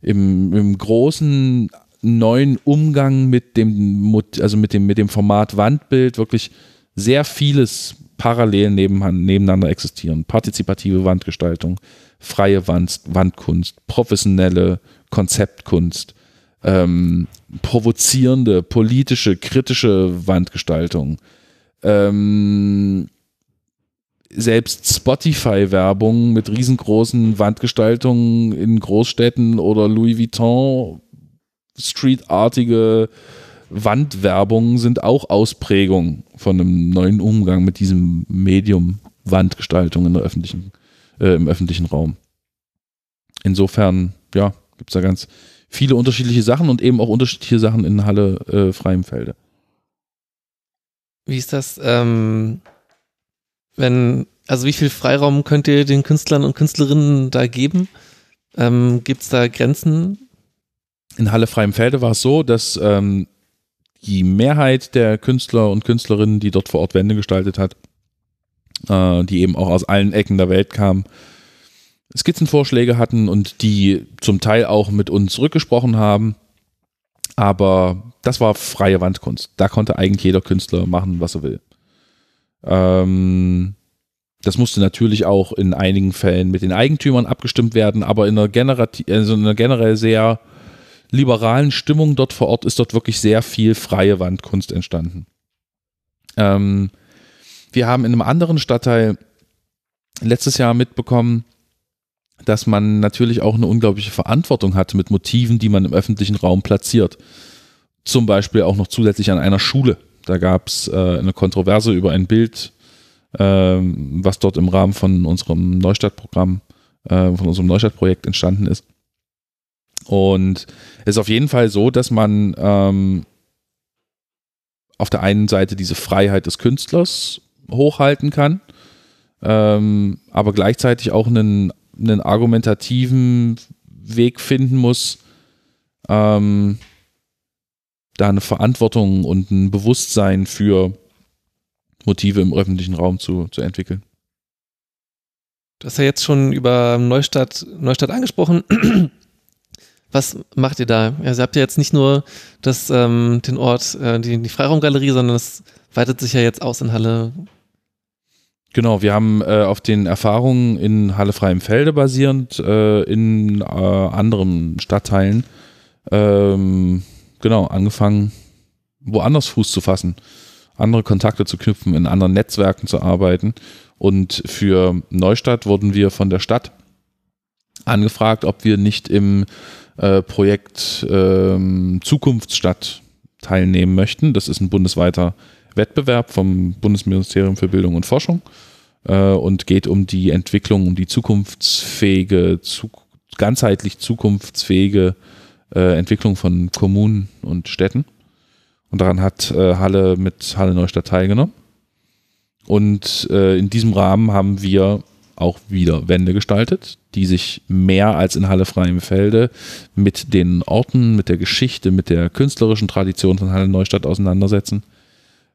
im, im großen neuen Umgang mit dem, also mit dem, mit dem Format Wandbild wirklich sehr vieles parallel nebeneinander existieren. Partizipative Wandgestaltung, freie Wand, Wandkunst, professionelle Konzeptkunst, ähm, provozierende, politische, kritische Wandgestaltung. Ähm, selbst Spotify-Werbung mit riesengroßen Wandgestaltungen in Großstädten oder Louis Vuitton Street-artige Wandwerbungen sind auch Ausprägung von einem neuen Umgang mit diesem Medium Wandgestaltung in der öffentlichen, äh, im öffentlichen Raum. Insofern, ja, gibt es da ganz viele unterschiedliche Sachen und eben auch unterschiedliche Sachen in Halle äh, Freiem Wie ist das, ähm, wenn, also wie viel Freiraum könnt ihr den Künstlern und Künstlerinnen da geben? Ähm, Gibt es da Grenzen? In Halle Freimfelde war es so, dass ähm, die Mehrheit der Künstler und Künstlerinnen, die dort vor Ort Wände gestaltet hat, äh, die eben auch aus allen Ecken der Welt kamen, Skizzenvorschläge hatten und die zum Teil auch mit uns zurückgesprochen haben. Aber das war freie Wandkunst. Da konnte eigentlich jeder Künstler machen, was er will. Ähm, das musste natürlich auch in einigen Fällen mit den Eigentümern abgestimmt werden, aber in einer, Generati also in einer generell sehr liberalen Stimmung dort vor Ort ist dort wirklich sehr viel freie Wandkunst entstanden. Ähm, wir haben in einem anderen Stadtteil letztes Jahr mitbekommen, dass man natürlich auch eine unglaubliche Verantwortung hat mit Motiven, die man im öffentlichen Raum platziert. Zum Beispiel auch noch zusätzlich an einer Schule, Da gab es äh, eine Kontroverse über ein Bild, ähm, was dort im Rahmen von unserem Neustadtprogramm, äh, von unserem Neustadtprojekt entstanden ist. Und es ist auf jeden Fall so, dass man ähm, auf der einen Seite diese Freiheit des Künstlers hochhalten kann, ähm, aber gleichzeitig auch einen, einen argumentativen Weg finden muss, ähm, da eine Verantwortung und ein Bewusstsein für Motive im öffentlichen Raum zu, zu entwickeln. Du hast ja jetzt schon über Neustadt, Neustadt angesprochen. Was macht ihr da? Also habt ihr jetzt nicht nur das, ähm, den Ort, äh, die, die Freiraumgalerie, sondern es weitet sich ja jetzt aus in Halle. Genau, wir haben äh, auf den Erfahrungen in Halle Freiem-Felde basierend äh, in äh, anderen Stadtteilen ähm, genau angefangen, woanders Fuß zu fassen, andere Kontakte zu knüpfen, in anderen Netzwerken zu arbeiten. Und für Neustadt wurden wir von der Stadt angefragt, ob wir nicht im äh, Projekt ähm, Zukunftsstadt teilnehmen möchten. Das ist ein bundesweiter Wettbewerb vom Bundesministerium für Bildung und Forschung äh, und geht um die Entwicklung, um die zukunftsfähige, zu, ganzheitlich zukunftsfähige äh, Entwicklung von Kommunen und Städten. Und daran hat äh, Halle mit Halle Neustadt teilgenommen. Und äh, in diesem Rahmen haben wir auch wieder Wände gestaltet, die sich mehr als in Halle Freiem Felde mit den Orten, mit der Geschichte, mit der künstlerischen Tradition von Halle Neustadt auseinandersetzen.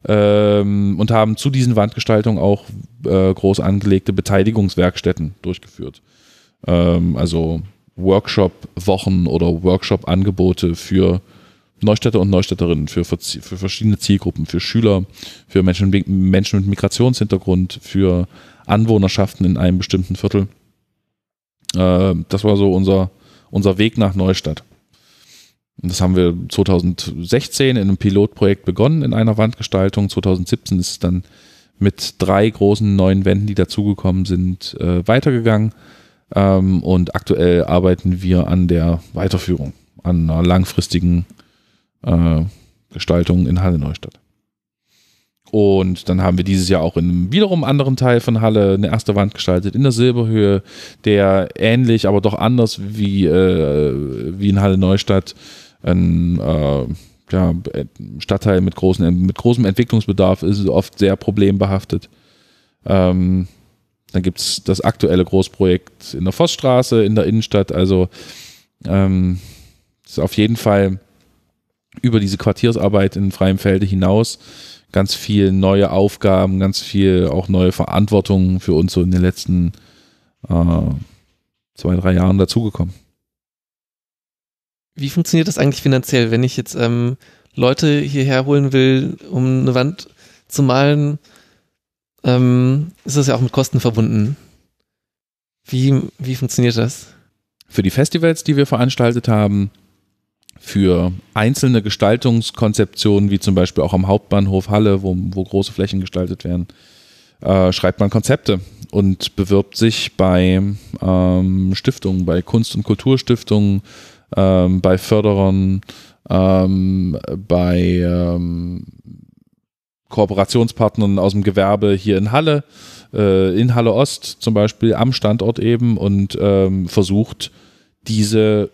Ähm, und haben zu diesen Wandgestaltungen auch äh, groß angelegte Beteiligungswerkstätten durchgeführt. Ähm, also Workshop-Wochen oder Workshop-Angebote für Neustädter und Neustädterinnen, für, für verschiedene Zielgruppen, für Schüler, für Menschen, Menschen mit Migrationshintergrund, für Anwohnerschaften in einem bestimmten Viertel. Äh, das war so unser, unser Weg nach Neustadt. Und das haben wir 2016 in einem Pilotprojekt begonnen in einer Wandgestaltung. 2017 ist es dann mit drei großen neuen Wänden, die dazugekommen sind, äh, weitergegangen. Ähm, und aktuell arbeiten wir an der Weiterführung, an einer langfristigen äh, Gestaltung in Halle Neustadt. Und dann haben wir dieses Jahr auch in einem wiederum anderen Teil von Halle eine erste Wand gestaltet, in der Silberhöhe, der ähnlich, aber doch anders wie, äh, wie in Halle Neustadt ein äh, ja, Stadtteil mit, großen, mit großem Entwicklungsbedarf ist, oft sehr problembehaftet. Ähm, dann gibt es das aktuelle Großprojekt in der Vossstraße, in der Innenstadt. Also ähm, ist auf jeden Fall über diese Quartiersarbeit in freiem Felde hinaus ganz viel neue Aufgaben, ganz viel auch neue Verantwortung für uns so in den letzten äh, zwei, drei Jahren dazugekommen. Wie funktioniert das eigentlich finanziell, wenn ich jetzt ähm, Leute hierher holen will, um eine Wand zu malen? Ähm, ist das ja auch mit Kosten verbunden. Wie, wie funktioniert das? Für die Festivals, die wir veranstaltet haben, für einzelne Gestaltungskonzeptionen, wie zum Beispiel auch am Hauptbahnhof Halle, wo, wo große Flächen gestaltet werden, äh, schreibt man Konzepte und bewirbt sich bei ähm, Stiftungen, bei Kunst- und Kulturstiftungen, ähm, bei Förderern, ähm, bei ähm, Kooperationspartnern aus dem Gewerbe hier in Halle, äh, in Halle Ost zum Beispiel, am Standort eben und ähm, versucht, diese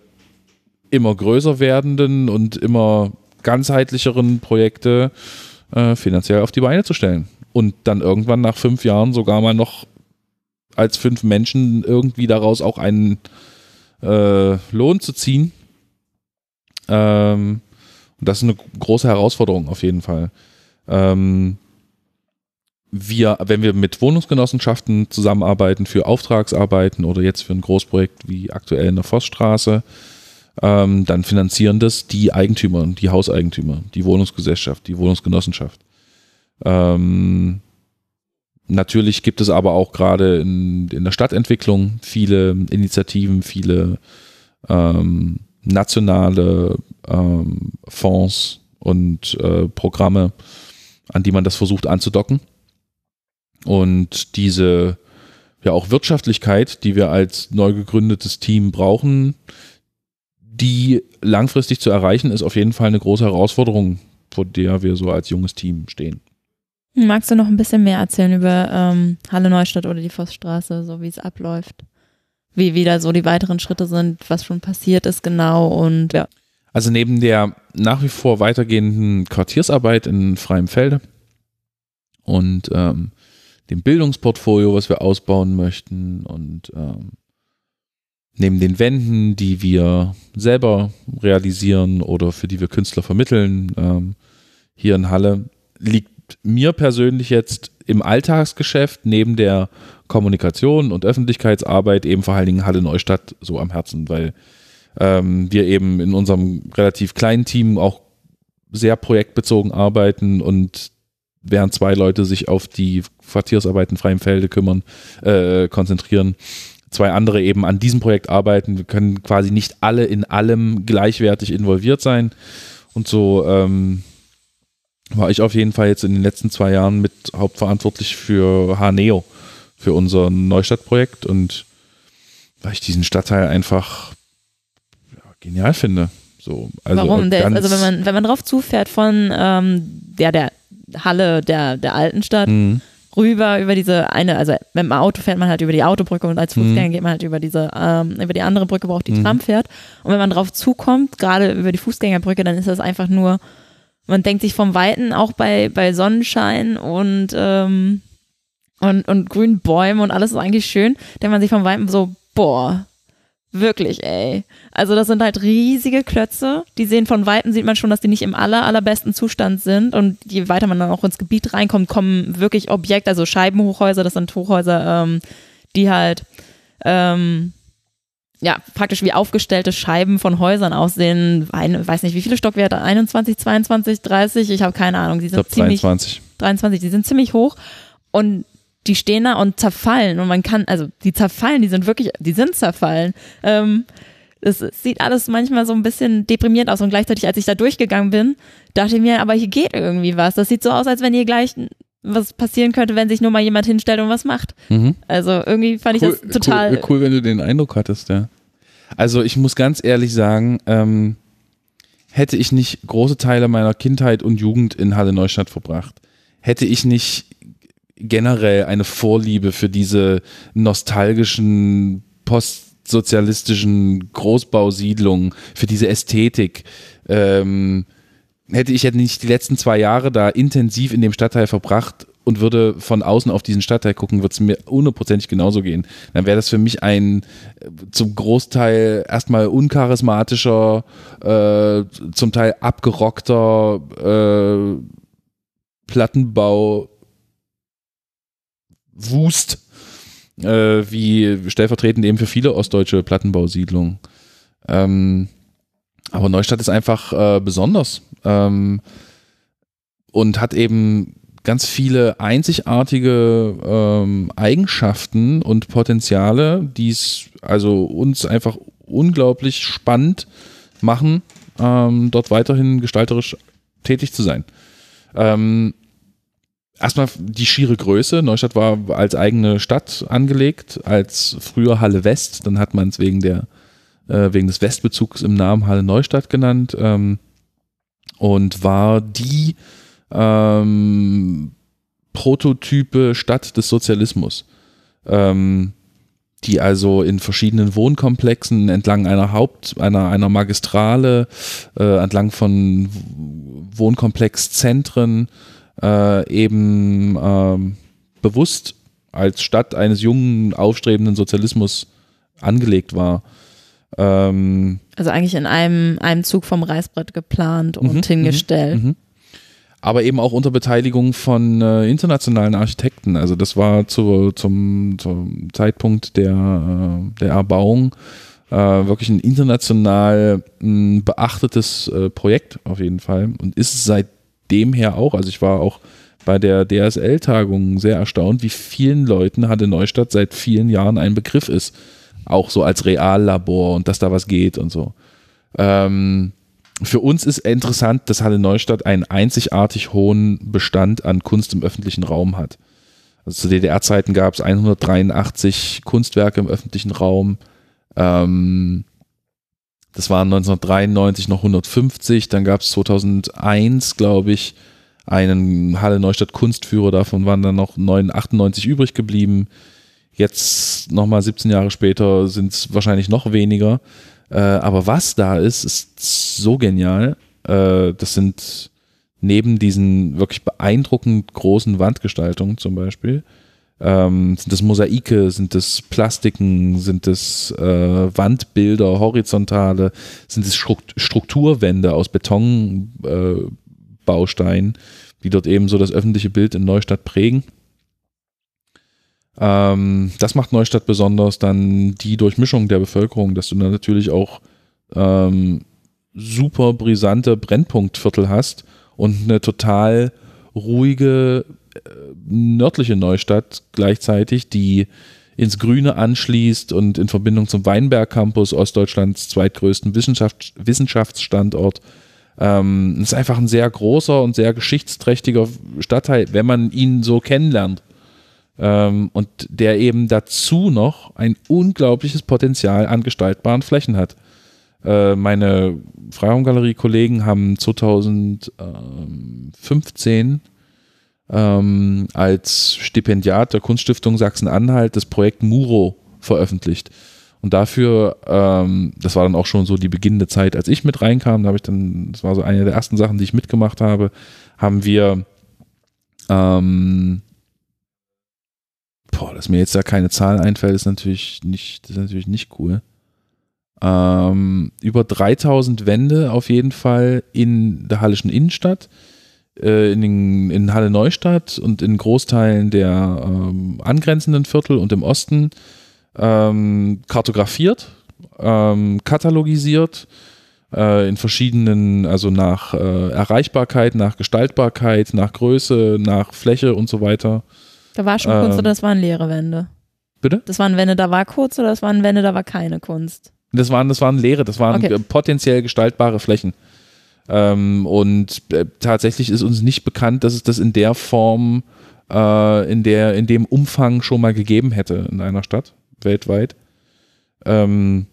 immer größer werdenden und immer ganzheitlicheren Projekte äh, finanziell auf die Beine zu stellen. Und dann irgendwann nach fünf Jahren sogar mal noch als fünf Menschen irgendwie daraus auch einen äh, Lohn zu ziehen. Ähm, und das ist eine große Herausforderung auf jeden Fall. Ähm, wir, wenn wir mit Wohnungsgenossenschaften zusammenarbeiten für Auftragsarbeiten oder jetzt für ein Großprojekt wie aktuell in der Forststraße, ähm, dann finanzieren das die Eigentümer, die Hauseigentümer, die Wohnungsgesellschaft, die Wohnungsgenossenschaft. Ähm, natürlich gibt es aber auch gerade in, in der Stadtentwicklung viele Initiativen, viele ähm, nationale ähm, Fonds und äh, Programme, an die man das versucht anzudocken. Und diese ja auch Wirtschaftlichkeit, die wir als neu gegründetes Team brauchen, die langfristig zu erreichen, ist auf jeden Fall eine große Herausforderung vor der wir so als junges Team stehen. Magst du noch ein bisschen mehr erzählen über ähm, Halle Neustadt oder die Forststraße, so wie es abläuft? Wie wieder so die weiteren Schritte sind, was schon passiert ist genau und ja. Also neben der nach wie vor weitergehenden Quartiersarbeit in freiem Felde und ähm, dem Bildungsportfolio, was wir ausbauen möchten und ähm, neben den Wänden, die wir selber realisieren oder für die wir Künstler vermitteln, ähm, hier in Halle, liegt mir persönlich jetzt im Alltagsgeschäft neben der Kommunikation und Öffentlichkeitsarbeit eben vor allen Dingen Halle Neustadt so am Herzen, weil ähm, wir eben in unserem relativ kleinen Team auch sehr projektbezogen arbeiten und während zwei Leute sich auf die Quartiersarbeiten freiem Felde kümmern, äh, konzentrieren, zwei andere eben an diesem Projekt arbeiten. Wir können quasi nicht alle in allem gleichwertig involviert sein. Und so ähm, war ich auf jeden Fall jetzt in den letzten zwei Jahren mit hauptverantwortlich für Haneo, für unser Neustadtprojekt und weil ich diesen Stadtteil einfach ja, genial finde. So, also Warum? Der, also wenn man, wenn man drauf zufährt von ähm, der, der Halle der, der alten Stadt, Mhm. Rüber über diese eine, also mit dem Auto fährt man halt über die Autobrücke und als Fußgänger geht man halt über diese, ähm, über die andere Brücke, wo auch die Mhm. Tram fährt. Und wenn man drauf zukommt, gerade über die Fußgängerbrücke, dann ist das einfach nur, man denkt sich vom Weiten auch bei, bei Sonnenschein und, ähm, und, und grünen Bäumen und alles ist eigentlich schön, denkt man sich vom Weiten so, boah, wirklich, ey. Also das sind halt riesige Klötze. Die sehen von Weitem sieht man schon, dass die nicht im aller, allerbesten Zustand sind. Und je weiter man dann auch ins Gebiet reinkommt, kommen wirklich Objekte, also Scheibenhochhäuser, das sind Hochhäuser, ähm, die halt ähm, ja, praktisch wie aufgestellte Scheiben von Häusern aussehen. Ein, weiß nicht, wie viele Stockwerte? 21, 22, 30? Ich habe keine Ahnung. Die Ich sind glaube ziemlich 23. 23, die sind ziemlich hoch und die stehen da und zerfallen und man kann, also die zerfallen, die sind wirklich, die sind zerfallen. Ähm, es sieht alles manchmal so ein bisschen deprimiert aus und gleichzeitig, als ich da durchgegangen bin, dachte ich mir, aber hier geht irgendwie was. Das sieht so aus, als wenn hier gleich was passieren könnte, wenn sich nur mal jemand hinstellt und was macht. Mhm. Also irgendwie fand ich das total. Cool, cool, wenn du den Eindruck hattest, ja. Also ich muss ganz ehrlich sagen, ähm, hätte ich nicht große Teile meiner Kindheit und Jugend in Halle Neustadt verbracht, hätte ich nicht generell eine Vorliebe für diese nostalgischen postsozialistischen Großbausiedlungen, für diese Ästhetik, ähm, hätte ich ja nicht die letzten zwei Jahre da intensiv in dem Stadtteil verbracht und würde von außen auf diesen Stadtteil gucken, würde es mir hundertprozentig genauso gehen. Dann wäre das für mich ein äh, zum Großteil erstmal uncharismatischer, äh, zum Teil abgerockter äh, Plattenbau Wust, äh, wie stellvertretend eben für viele ostdeutsche Plattenbausiedlungen. Ähm, aber Neustadt ist einfach äh, besonders ähm, und hat eben ganz viele einzigartige ähm, Eigenschaften und Potenziale, die es also uns einfach unglaublich spannend machen, ähm, dort weiterhin gestalterisch tätig zu sein. Ähm, erstmal die schiere Größe. Neustadt war als eigene Stadt angelegt, als früher Halle West. Dann hat man es wegen der äh, wegen des Westbezugs im Namen Halle Neustadt genannt ähm, und war die ähm, Prototype Stadt des Sozialismus, ähm, die also in verschiedenen Wohnkomplexen entlang einer Haupt, einer, einer Magistrale, äh, entlang von Wohnkomplexzentren äh, eben ähm, bewusst als Stadt eines jungen, aufstrebenden Sozialismus angelegt war. Ähm, Also eigentlich in einem, einem Zug vom Reißbrett geplant und Mhm, hingestellt. Mhm. Aber eben auch unter Beteiligung von äh, internationalen Architekten. Also das war zu, zum, zum Zeitpunkt der, äh, der Erbauung äh, wirklich ein international mh, beachtetes äh, Projekt auf jeden Fall und ist es seitdem her auch. Also ich war auch bei der DSL-Tagung sehr erstaunt, wie vielen Leuten Halle Neustadt seit vielen Jahren ein Begriff ist. Auch so als Reallabor und dass da was geht und so. Ähm, für uns ist interessant, dass Halle Neustadt einen einzigartig hohen Bestand an Kunst im öffentlichen Raum hat. Also zu DDR-Zeiten gab es 183 Kunstwerke im öffentlichen Raum. Ähm, Das waren 1993 noch 150, dann gab es 2001, glaube ich, einen Halle Neustadt Kunstführer, davon waren dann noch 98 übrig geblieben. Jetzt nochmal 17 Jahre später sind es wahrscheinlich noch weniger. Äh, aber was da ist, ist so genial. Äh, das sind neben diesen wirklich beeindruckend großen Wandgestaltungen zum Beispiel, ähm, sind das Mosaike, sind das Plastiken, sind das äh, Wandbilder, horizontale, sind es Strukturwände aus Betonbausteinen, äh, die dort eben so das öffentliche Bild in Neustadt prägen. Ähm, das macht Neustadt besonders, dann die Durchmischung der Bevölkerung, dass du dann natürlich auch ähm, super brisante Brennpunktviertel hast und eine total ruhige nördliche Neustadt gleichzeitig, die ins Grüne anschließt und in Verbindung zum Weinberg Campus, Ostdeutschlands zweitgrößten Wissenschaft, Wissenschaftsstandort. Ähm, ist einfach ein sehr großer und sehr geschichtsträchtiger Stadtteil, wenn man ihn so kennenlernt. Ähm, und der eben dazu noch ein unglaubliches Potenzial an gestaltbaren Flächen hat. Äh, meine Freiraumgalerie-Kollegen haben 2015 ähm, als Stipendiat der Kunststiftung Sachsen-Anhalt das Projekt Muro veröffentlicht. Und dafür, ähm, das war dann auch schon so die beginnende Zeit, als ich mit reinkam, da habe ich dann, das war so eine der ersten Sachen, die ich mitgemacht habe, haben wir, ähm, boah, dass mir jetzt da keine Zahl einfällt, ist natürlich nicht, ist natürlich nicht cool. Ähm, über 3000 Wände auf jeden Fall in der Hallischen Innenstadt in, den, in Halle Neustadt und in Großteilen der ähm, angrenzenden Viertel und im Osten ähm, kartografiert, ähm, katalogisiert, äh, in verschiedenen, also nach äh, Erreichbarkeit, nach Gestaltbarkeit, nach Größe, nach Fläche und so weiter. Da war schon Kunst oder ähm, das waren leere Wände? Bitte? Das waren Wände, da war Kunst oder das waren Wände, da war keine Kunst? Das waren, das waren leere, das waren okay. potenziell gestaltbare Flächen. Ähm, und äh, tatsächlich ist uns nicht bekannt, dass es das in der Form, äh, in, der, in dem Umfang schon mal gegeben hätte in einer Stadt, weltweit. Ähm,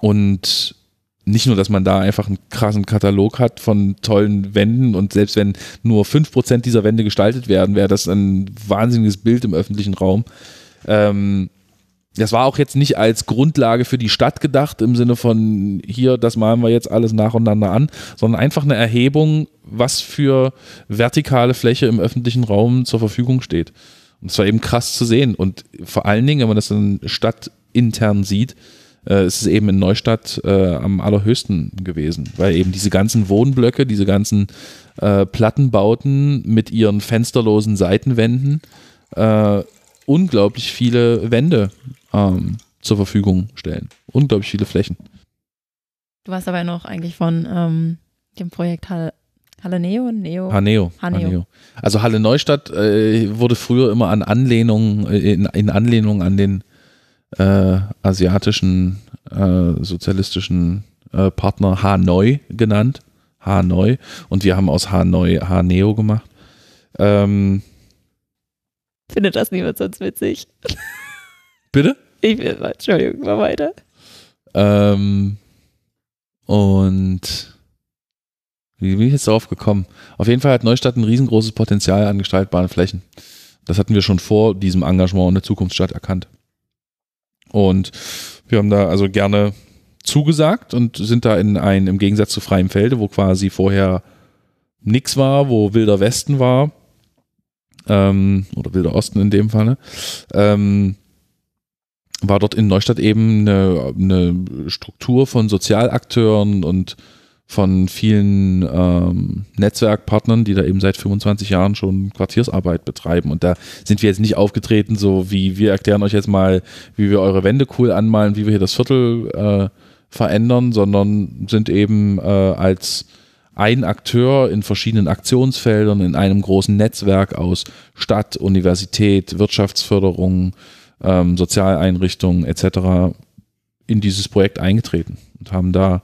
und nicht nur, dass man da einfach einen krassen Katalog hat von tollen Wänden und selbst wenn nur 5% dieser Wände gestaltet werden, wäre das ein wahnsinniges Bild im öffentlichen Raum. Ähm, das war auch jetzt nicht als Grundlage für die Stadt gedacht, im Sinne von hier, das malen wir jetzt alles nacheinander an, sondern einfach eine Erhebung, was für vertikale Fläche im öffentlichen Raum zur Verfügung steht. Und es war eben krass zu sehen. Und vor allen Dingen, wenn man das dann stadtintern sieht, äh, ist es eben in Neustadt äh, am allerhöchsten gewesen, weil eben diese ganzen Wohnblöcke, diese ganzen äh, Plattenbauten mit ihren fensterlosen Seitenwänden äh, unglaublich viele Wände ähm, zur Verfügung stellen. Unglaublich viele Flächen. Du warst aber noch eigentlich von ähm, dem Projekt Halle, Halle Neo? Neo? Haneo. Haneo. Haneo. Also Halle Neustadt äh, wurde früher immer an Anlehnung, äh, in, in Anlehnung an den äh, asiatischen äh, sozialistischen äh, Partner Hanoi genannt. Hanoi. Und wir haben aus Hanoi Haneo gemacht. Ähm, Findet das niemand sonst witzig? Bitte? Ich will Entschuldigung, mal weiter. Ähm, und wie bin ich jetzt darauf gekommen? Auf jeden Fall hat Neustadt ein riesengroßes Potenzial an gestaltbaren Flächen. Das hatten wir schon vor diesem Engagement in der Zukunftsstadt erkannt. Und wir haben da also gerne zugesagt und sind da in ein, im Gegensatz zu freiem Felde, wo quasi vorher nichts war, wo wilder Westen war, ähm, oder wilder Osten in dem Fall, ähm, war dort in Neustadt eben eine, eine Struktur von Sozialakteuren und von vielen ähm, Netzwerkpartnern, die da eben seit 25 Jahren schon Quartiersarbeit betreiben. Und da sind wir jetzt nicht aufgetreten, so wie wir erklären euch jetzt mal, wie wir eure Wände cool anmalen, wie wir hier das Viertel äh, verändern, sondern sind eben äh, als ein Akteur in verschiedenen Aktionsfeldern, in einem großen Netzwerk aus Stadt, Universität, Wirtschaftsförderung, ähm, Sozialeinrichtungen etc. in dieses Projekt eingetreten und haben da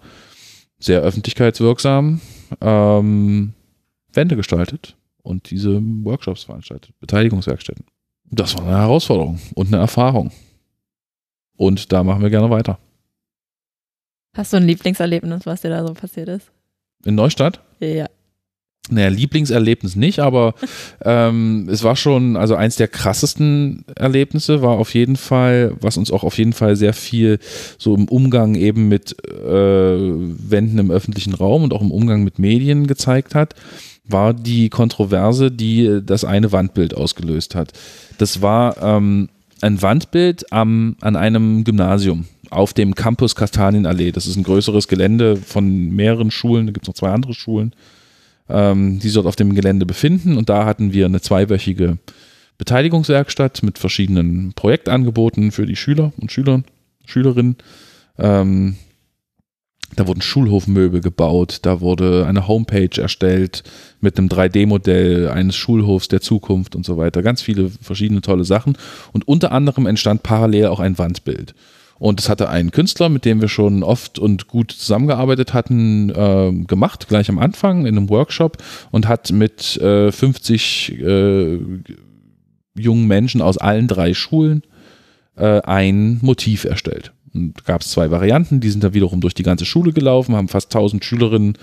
sehr öffentlichkeitswirksam ähm, Wände gestaltet und diese Workshops veranstaltet, Beteiligungswerkstätten. Das war eine Herausforderung und eine Erfahrung. Und da machen wir gerne weiter. Hast du ein Lieblingserlebnis, was dir da so passiert ist? In Neustadt? Ja. Naja, Lieblingserlebnis nicht, aber ähm, es war schon, also eins der krassesten Erlebnisse war auf jeden Fall, was uns auch auf jeden Fall sehr viel so im Umgang eben mit äh, Wänden im öffentlichen Raum und auch im Umgang mit Medien gezeigt hat, war die Kontroverse, die das eine Wandbild ausgelöst hat. Das war ähm, ein Wandbild am, an einem Gymnasium auf dem Campus Kastanienallee. Das ist ein größeres Gelände von mehreren Schulen, da gibt es noch zwei andere Schulen ähm, die dort auf dem Gelände befinden. Und da hatten wir eine zweiwöchige Beteiligungswerkstatt mit verschiedenen Projektangeboten für die Schüler und Schüler, Schülerinnen. Ähm, da wurden Schulhofmöbel gebaut, da wurde eine Homepage erstellt mit einem 3D-Modell eines Schulhofs der Zukunft und so weiter. Ganz viele verschiedene tolle Sachen. Und unter anderem entstand parallel auch ein Wandbild. Und das hatte ein Künstler, mit dem wir schon oft und gut zusammengearbeitet hatten, äh, gemacht, gleich am Anfang in einem Workshop und hat mit äh, 50 äh, jungen Menschen aus allen drei Schulen äh, ein Motiv erstellt. Und gab es zwei Varianten, die sind dann wiederum durch die ganze Schule gelaufen, haben fast 1000 Schülerinnen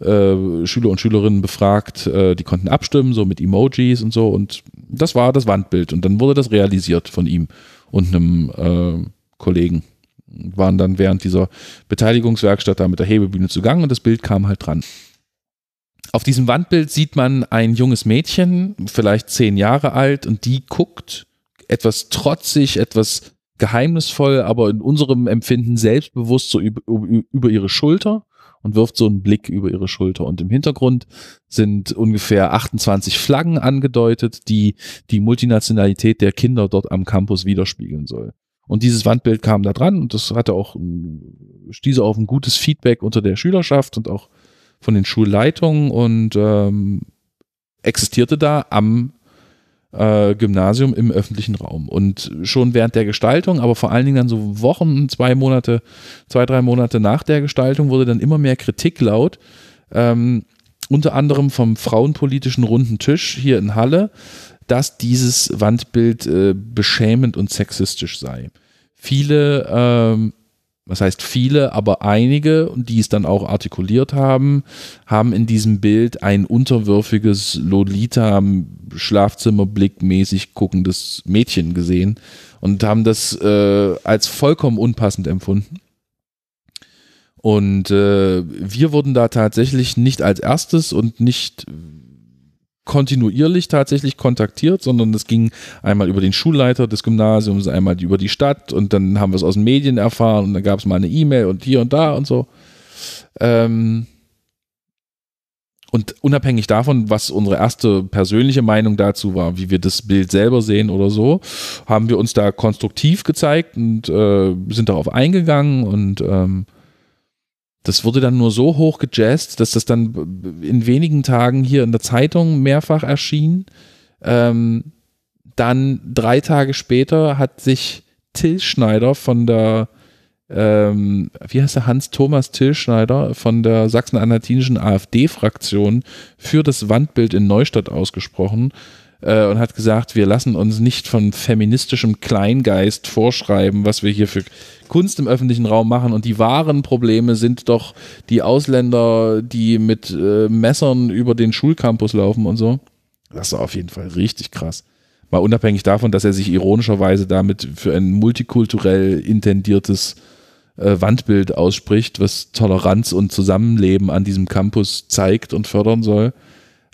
äh, Schüler und Schülerinnen befragt, äh, die konnten abstimmen, so mit Emojis und so. Und das war das Wandbild. Und dann wurde das realisiert von ihm und einem äh, Kollegen waren dann während dieser Beteiligungswerkstatt da mit der Hebebühne zugange und das Bild kam halt dran. Auf diesem Wandbild sieht man ein junges Mädchen, vielleicht zehn Jahre alt, und die guckt etwas trotzig, etwas geheimnisvoll, aber in unserem Empfinden selbstbewusst so über, über ihre Schulter und wirft so einen Blick über ihre Schulter. Und im Hintergrund sind ungefähr 28 Flaggen angedeutet, die die Multinationalität der Kinder dort am Campus widerspiegeln soll. Und dieses Wandbild kam da dran und das hatte auch, stieß auf ein gutes Feedback unter der Schülerschaft und auch von den Schulleitungen und ähm, existierte da am äh, Gymnasium im öffentlichen Raum. Und schon während der Gestaltung, aber vor allen Dingen dann so Wochen, zwei Monate, zwei, drei Monate nach der Gestaltung wurde dann immer mehr Kritik laut. Ähm, unter anderem vom frauenpolitischen runden Tisch hier in Halle, dass dieses Wandbild äh, beschämend und sexistisch sei. Viele, ähm, was heißt viele, aber einige, die es dann auch artikuliert haben, haben in diesem Bild ein unterwürfiges Lolita Schlafzimmerblick-mäßig guckendes Mädchen gesehen und haben das äh, als vollkommen unpassend empfunden. Und äh, wir wurden da tatsächlich nicht als erstes und nicht kontinuierlich tatsächlich kontaktiert, sondern es ging einmal über den Schulleiter des Gymnasiums, einmal über die Stadt und dann haben wir es aus den Medien erfahren und dann gab es mal eine E-Mail und hier und da und so. Ähm und unabhängig davon, was unsere erste persönliche Meinung dazu war, wie wir das Bild selber sehen oder so, haben wir uns da konstruktiv gezeigt und äh, sind darauf eingegangen und ähm, das wurde dann nur so hoch gejazzt, dass das dann in wenigen Tagen hier in der Zeitung mehrfach erschien. Ähm, dann drei Tage später hat sich Till Schneider von der, ähm, wie heißt der, Hans-Thomas Till Schneider von der sachsen-anhaltinischen AfD-Fraktion für das Wandbild in Neustadt ausgesprochen äh, und hat gesagt, wir lassen uns nicht von feministischem Kleingeist vorschreiben, was wir hier für Kunst im öffentlichen Raum machen. Und die wahren Probleme sind doch die Ausländer, die mit äh, Messern über den Schulcampus laufen und so. Das war auf jeden Fall richtig krass. Mal unabhängig davon, dass er sich ironischerweise damit für ein multikulturell intendiertes äh, Wandbild ausspricht, was Toleranz und Zusammenleben an diesem Campus zeigt und fördern soll,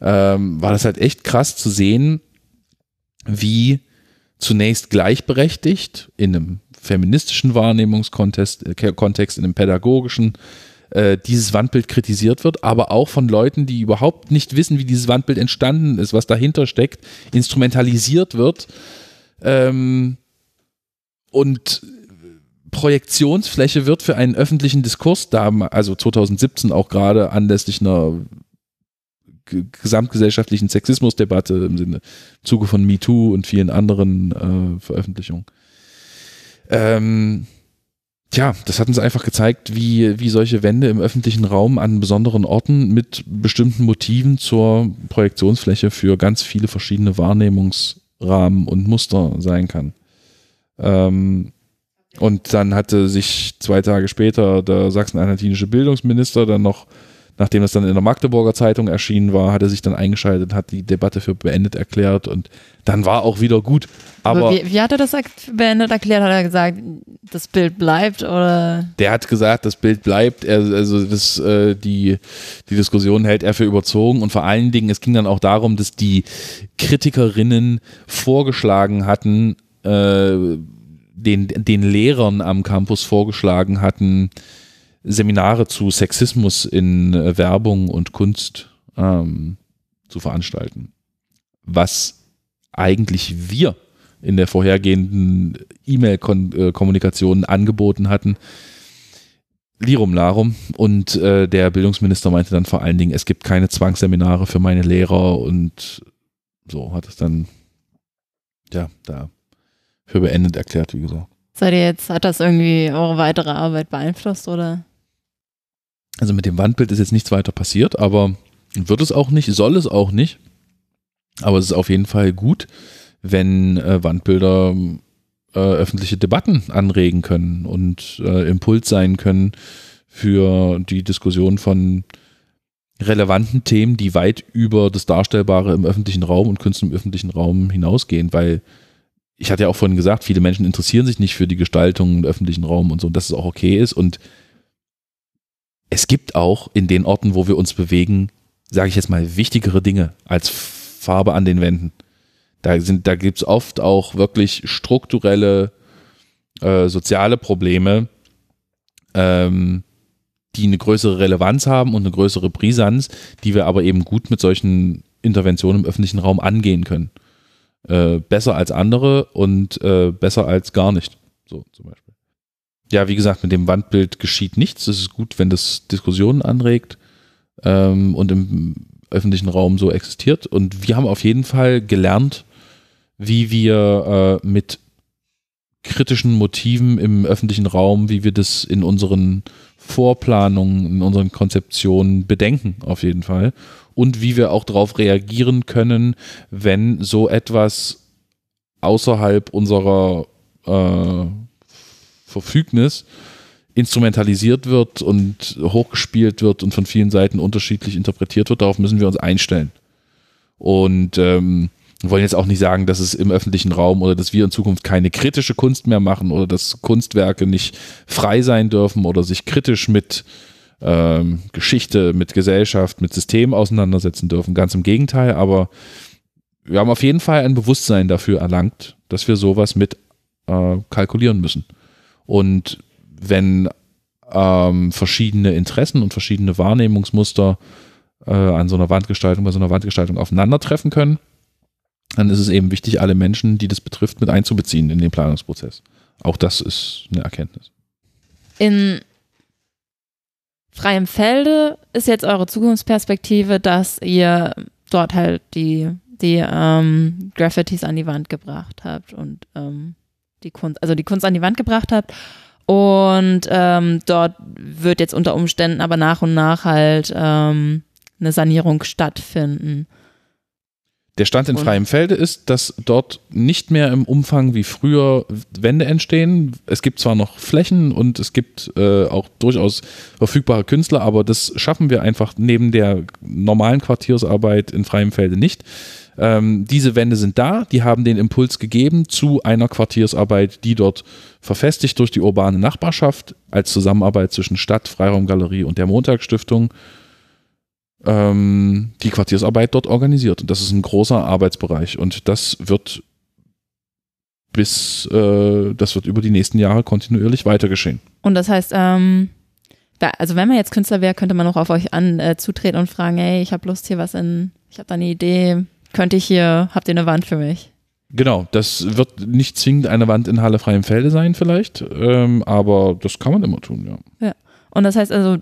ähm, war das halt echt krass zu sehen, wie zunächst gleichberechtigt in einem feministischen Wahrnehmungskontext, äh, Kontext, in einem pädagogischen, äh, dieses Wandbild kritisiert wird, aber auch von Leuten, die überhaupt nicht wissen, wie dieses Wandbild entstanden ist, was dahinter steckt, instrumentalisiert wird ähm, und Projektionsfläche wird für einen öffentlichen Diskurs da, also 2017 auch gerade anlässlich einer gesamtgesellschaftlichen Sexismusdebatte im Sinne im Zuge von MeToo und vielen anderen äh, Veröffentlichungen. Ähm, Tja, das hat uns einfach gezeigt, wie, wie solche Wände im öffentlichen Raum an besonderen Orten mit bestimmten Motiven zur Projektionsfläche für ganz viele verschiedene Wahrnehmungsrahmen und Muster sein kann. Ähm, Und dann hatte sich zwei Tage später der sachsen-anhaltinische Bildungsminister dann noch, nachdem das dann in der Magdeburger Zeitung erschienen war, hat er sich dann eingeschaltet, hat die Debatte für beendet erklärt und dann war auch wieder gut. Aber, wie, wie hat er das beendet erklärt? Hat er gesagt, das Bild bleibt oder? Der hat gesagt, das Bild bleibt. Er, also das, äh, die, die Diskussion hält er für überzogen und vor allen Dingen, es ging dann auch darum, dass die Kritikerinnen vorgeschlagen hatten, äh, den, den Lehrern am Campus vorgeschlagen hatten, Seminare zu Sexismus in äh, Werbung und Kunst ähm, zu veranstalten. Was eigentlich wir in der vorhergehenden E-Mail-Kommunikation angeboten hatten. Lirum Larum. Und äh, der Bildungsminister meinte dann vor allen Dingen, es gibt keine Zwangsseminare für meine Lehrer und so hat es dann, ja, da für beendet erklärt, wie gesagt. Seid ihr jetzt, hat das irgendwie eure weitere Arbeit beeinflusst oder? Also mit dem Wandbild ist jetzt nichts weiter passiert, aber wird es auch nicht, soll es auch nicht. Aber es ist auf jeden Fall gut, wenn äh, Wandbilder äh, öffentliche Debatten anregen können und äh, Impuls sein können für die Diskussion von relevanten Themen, die weit über das Darstellbare im öffentlichen Raum und Kunst im öffentlichen Raum hinausgehen, weil ich hatte ja auch vorhin gesagt, viele Menschen interessieren sich nicht für die Gestaltung im öffentlichen Raum und so, und dass es auch okay ist. Und es gibt auch in den Orten, wo wir uns bewegen, sage ich jetzt mal, wichtigere Dinge als Farbe an den Wänden. Da, da gibt es oft auch wirklich strukturelle äh, soziale Probleme, ähm, die eine größere Relevanz haben und eine größere Brisanz, die wir aber eben gut mit solchen Interventionen im öffentlichen Raum angehen können. Äh, besser als andere und äh, besser als gar nicht. So zum Beispiel. Ja, wie gesagt, mit dem Wandbild geschieht nichts. Es ist gut, wenn das Diskussionen anregt ähm, und im öffentlichen Raum so existiert. Und wir haben auf jeden Fall gelernt, wie wir äh, mit kritischen Motiven im öffentlichen Raum, wie wir das in unseren Vorplanungen, in unseren Konzeptionen bedenken, auf jeden Fall und wie wir auch darauf reagieren können, wenn so etwas außerhalb unserer äh, Verfügnis instrumentalisiert wird und hochgespielt wird und von vielen Seiten unterschiedlich interpretiert wird. Darauf müssen wir uns einstellen. Und ähm, wollen jetzt auch nicht sagen, dass es im öffentlichen Raum oder dass wir in Zukunft keine kritische Kunst mehr machen oder dass Kunstwerke nicht frei sein dürfen oder sich kritisch mit ähm, Geschichte, mit Gesellschaft, mit System auseinandersetzen dürfen. Ganz im Gegenteil, aber wir haben auf jeden Fall ein Bewusstsein dafür erlangt, dass wir sowas mit äh, kalkulieren müssen. Und wenn ähm, verschiedene Interessen und verschiedene Wahrnehmungsmuster äh, an so einer Wandgestaltung, bei so einer Wandgestaltung aufeinandertreffen können, dann ist es eben wichtig, alle Menschen, die das betrifft, mit einzubeziehen in den Planungsprozess. Auch das ist eine Erkenntnis. In freiem Felde ist jetzt eure Zukunftsperspektive, dass ihr dort halt die, die ähm, Graffitis an die Wand gebracht habt und ähm, die Kunst, also die Kunst an die Wand gebracht habt. Und ähm, dort wird jetzt unter Umständen aber nach und nach halt ähm, eine Sanierung stattfinden. Der Stand in freiem Felde ist, dass dort nicht mehr im Umfang wie früher Wände entstehen. Es gibt zwar noch Flächen und es gibt äh, auch durchaus verfügbare Künstler, aber das schaffen wir einfach neben der normalen Quartiersarbeit in freiem Felde nicht. Ähm, diese Wände sind da, die haben den Impuls gegeben zu einer Quartiersarbeit, die dort verfestigt durch die urbane Nachbarschaft als Zusammenarbeit zwischen Stadt, Freiraumgalerie und der Montagsstiftung ähm, die Quartiersarbeit dort organisiert. Und das ist ein großer Arbeitsbereich. Und das wird bis, äh, das wird über die nächsten Jahre kontinuierlich weiter geschehen. Und das heißt, ähm, also wenn man jetzt Künstler wäre, könnte man auch auf euch an äh, zutreten und fragen, hey, ich habe Lust hier was in, ich habe da eine Idee, könnte ich hier, habt ihr eine Wand für mich? Genau, das wird nicht zwingend eine Wand in Halle freiem Felde sein vielleicht, ähm, aber das kann man immer tun, ja. Ja, und das heißt also,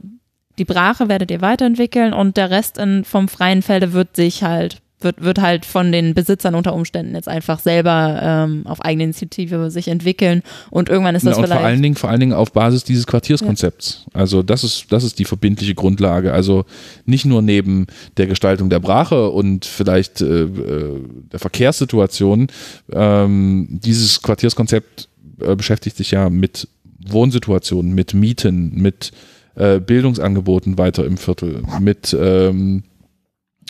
die Brache werdet ihr weiterentwickeln und der Rest in, vom freien Felde wird sich halt, wird, wird halt von den Besitzern unter Umständen jetzt einfach selber ähm, auf eigene Initiative sich entwickeln und irgendwann ist das ja, und vielleicht. Vor allen Dingen, vor allen Dingen auf Basis dieses Quartierskonzepts. Ja. Also das ist, das ist die verbindliche Grundlage. Also nicht nur neben der Gestaltung der Brache und vielleicht äh, äh der Verkehrssituation, ähm, dieses Quartierskonzept äh, beschäftigt sich ja mit Wohnsituationen, mit Mieten, mit äh, Bildungsangeboten weiter im Viertel, mit ähm,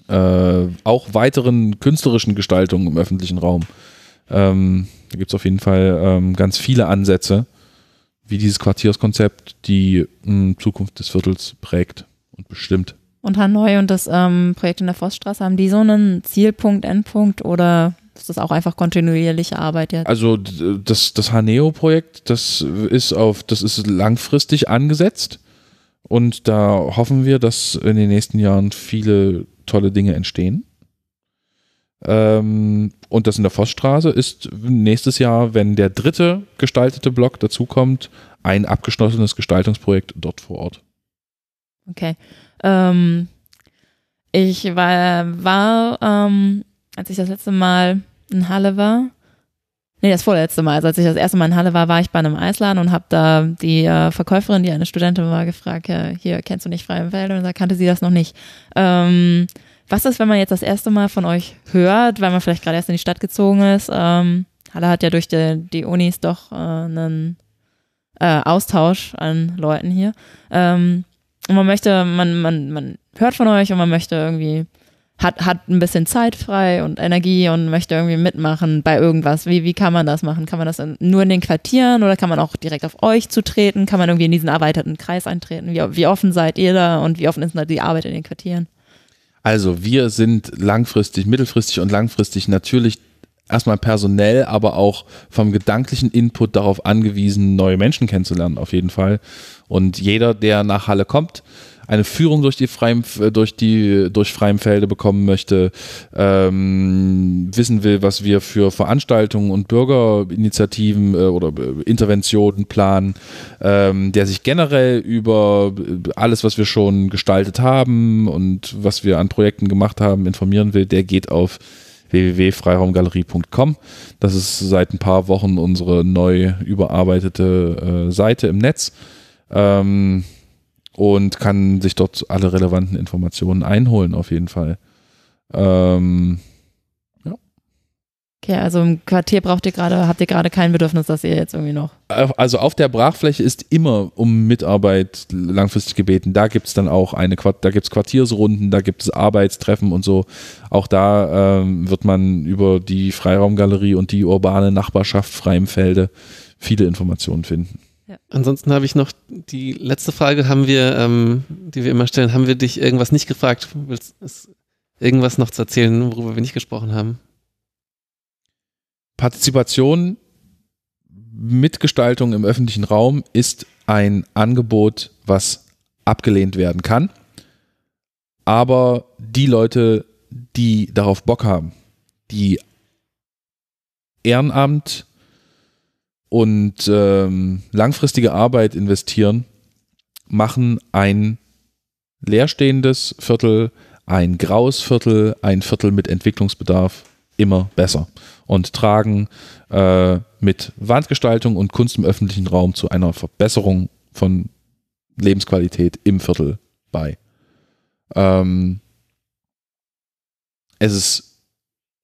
äh, auch weiteren künstlerischen Gestaltungen im öffentlichen Raum. Ähm, da gibt es auf jeden Fall ähm, ganz viele Ansätze, wie dieses Quartierskonzept die mh, Zukunft des Viertels prägt und bestimmt. Und Hanoi und das ähm, Projekt in der Forststraße, haben die so einen Zielpunkt, Endpunkt oder ist das auch einfach kontinuierliche Arbeit jetzt? Also das, das Haneo-Projekt, das ist auf, das ist langfristig angesetzt und da hoffen wir, dass in den nächsten Jahren viele tolle Dinge entstehen. Ähm, und das in der Vossstraße ist nächstes Jahr, wenn der dritte gestaltete Block dazukommt, ein abgeschlossenes Gestaltungsprojekt dort vor Ort. Okay. Ähm, ich war, war ähm, als ich das letzte Mal in Halle war, nee, das vorletzte Mal, also als ich das erste Mal in Halle war, war ich bei einem Eisladen und habe da die äh, Verkäuferin, die eine Studentin war, gefragt, ja, hier, kennst du nicht Freienfeld? Und da kannte sie das noch nicht. Ähm, was ist, wenn man jetzt das erste Mal von euch hört, weil man vielleicht gerade erst in die Stadt gezogen ist? Ähm, Halle hat ja durch die, die Unis doch äh, einen äh, Austausch an Leuten hier. Ähm, und man möchte, man, man, man hört von euch und man möchte irgendwie, hat, hat ein bisschen Zeit frei und Energie und möchte irgendwie mitmachen bei irgendwas. Wie, wie kann man das machen? Kann man das in, nur in den Quartieren oder kann man auch direkt auf euch zutreten? Kann man irgendwie in diesen erweiterten Kreis eintreten? Wie, wie offen seid ihr da und wie offen ist da die Arbeit in den Quartieren? Also wir sind langfristig, mittelfristig und langfristig natürlich erstmal personell, aber auch vom gedanklichen Input darauf angewiesen, neue Menschen kennenzulernen, auf jeden Fall. Und jeder, der nach Halle kommt, eine Führung durch die Freiem, durch die durch Freimfelde bekommen möchte, ähm, wissen will, was wir für Veranstaltungen und Bürgerinitiativen äh, oder äh, Interventionen planen, ähm, der sich generell über äh, alles, was wir schon gestaltet haben und was wir an Projekten gemacht haben, informieren will, der geht auf www.freiraumgalerie.com. Das ist seit ein paar Wochen unsere neu überarbeitete äh, Seite im Netz ähm, und kann sich dort alle relevanten Informationen einholen, auf jeden Fall. Ähm, Okay, also im Quartier braucht ihr gerade, habt ihr gerade kein Bedürfnis, dass ihr jetzt irgendwie noch. also auf der Brachfläche ist immer um Mitarbeit langfristig gebeten. Da gibt es dann auch eine, da gibt es Quartiersrunden, da gibt es Arbeitstreffen und so. Auch da ähm, wird man über die Freiraumgalerie und die urbane Nachbarschaft Freimfelde viele Informationen finden. Ansonsten habe ich noch die letzte Frage, haben wir, ähm, die wir immer stellen, haben wir dich irgendwas nicht gefragt? Willst du irgendwas noch zu erzählen, worüber wir nicht gesprochen haben? Partizipation, Mitgestaltung im öffentlichen Raum ist ein Angebot, was abgelehnt werden kann. Aber die Leute, die darauf Bock haben, die Ehrenamt und ähm, langfristige Arbeit investieren, machen ein leerstehendes Viertel, ein graues Viertel, ein Viertel mit Entwicklungsbedarf immer besser und tragen äh, mit Wandgestaltung und Kunst im öffentlichen Raum zu einer Verbesserung von Lebensqualität im Viertel bei. Ähm, es ist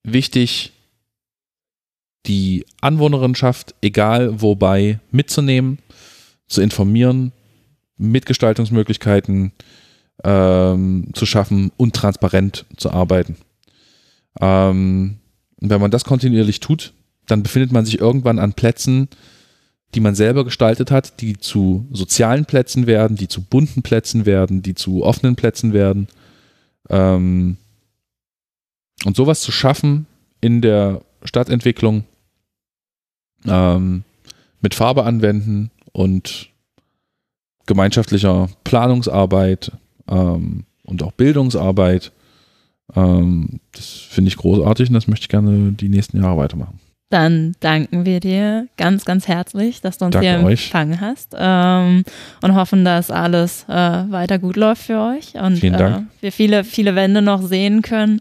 wichtig, die Anwohnerinschaft, egal wobei, mitzunehmen, zu informieren, Mitgestaltungsmöglichkeiten ähm, zu schaffen und transparent zu arbeiten. Ähm, wenn man das kontinuierlich tut, dann befindet man sich irgendwann an Plätzen, die man selber gestaltet hat, die zu sozialen Plätzen werden, die zu bunten Plätzen werden, die zu offenen Plätzen werden. Ähm, und sowas zu schaffen in der Stadtentwicklung ähm, mit Farbe anwenden und gemeinschaftlicher Planungsarbeit ähm, und auch Bildungsarbeit, ähm, das finde ich großartig und das möchte ich gerne die nächsten Jahre weitermachen. Dann danken wir dir ganz, ganz herzlich, dass du uns Danke hier euch. empfangen hast ähm, und hoffen, dass alles äh, weiter gut läuft für euch und Vielen Dank. Äh, wir viele, viele Wände noch sehen können.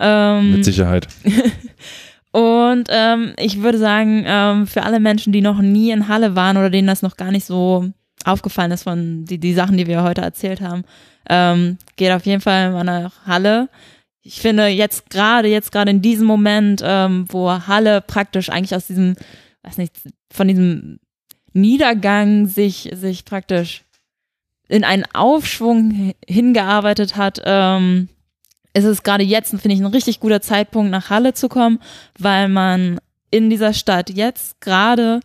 Ähm, Mit Sicherheit. Und ähm, ich würde sagen, ähm, für alle Menschen, die noch nie in Halle waren oder denen das noch gar nicht so aufgefallen ist von die, die Sachen, die wir heute erzählt haben, ähm, geht auf jeden Fall mal nach Halle. Ich finde jetzt gerade, jetzt gerade in diesem Moment, ähm, wo Halle praktisch eigentlich aus diesem weiß nicht, von diesem Niedergang sich, sich praktisch in einen Aufschwung hingearbeitet hat, ähm, ist es gerade jetzt, finde ich, ein richtig guter Zeitpunkt, nach Halle zu kommen, weil man in dieser Stadt jetzt gerade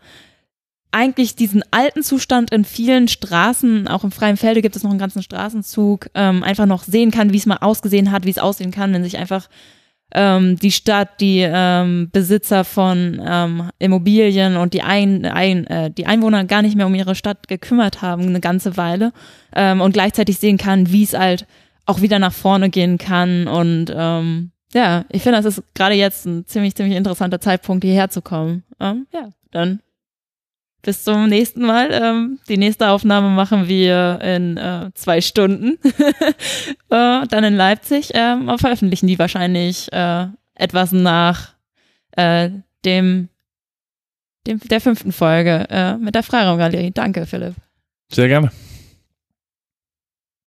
eigentlich diesen alten Zustand in vielen Straßen, auch im freien Felde gibt es noch einen ganzen Straßenzug, ähm, einfach noch sehen kann, wie es mal ausgesehen hat, wie es aussehen kann, wenn sich einfach ähm, die Stadt, die ähm, Besitzer von ähm, Immobilien und die, ein, ein, äh, die Einwohner gar nicht mehr um ihre Stadt gekümmert haben, eine ganze Weile ähm, und gleichzeitig sehen kann, wie es halt auch wieder nach vorne gehen kann und ähm, ja, ich finde, das ist gerade jetzt ein ziemlich, ziemlich interessanter Zeitpunkt, hierher zu kommen. Ähm, ja, dann bis zum nächsten Mal. Ähm, die nächste Aufnahme machen wir in äh, zwei Stunden. äh, dann in Leipzig. Ähm, und veröffentlichen die wahrscheinlich äh, etwas nach äh, dem, dem der fünften Folge äh, mit der Freiraumgalerie. Danke, Philipp. Sehr gerne.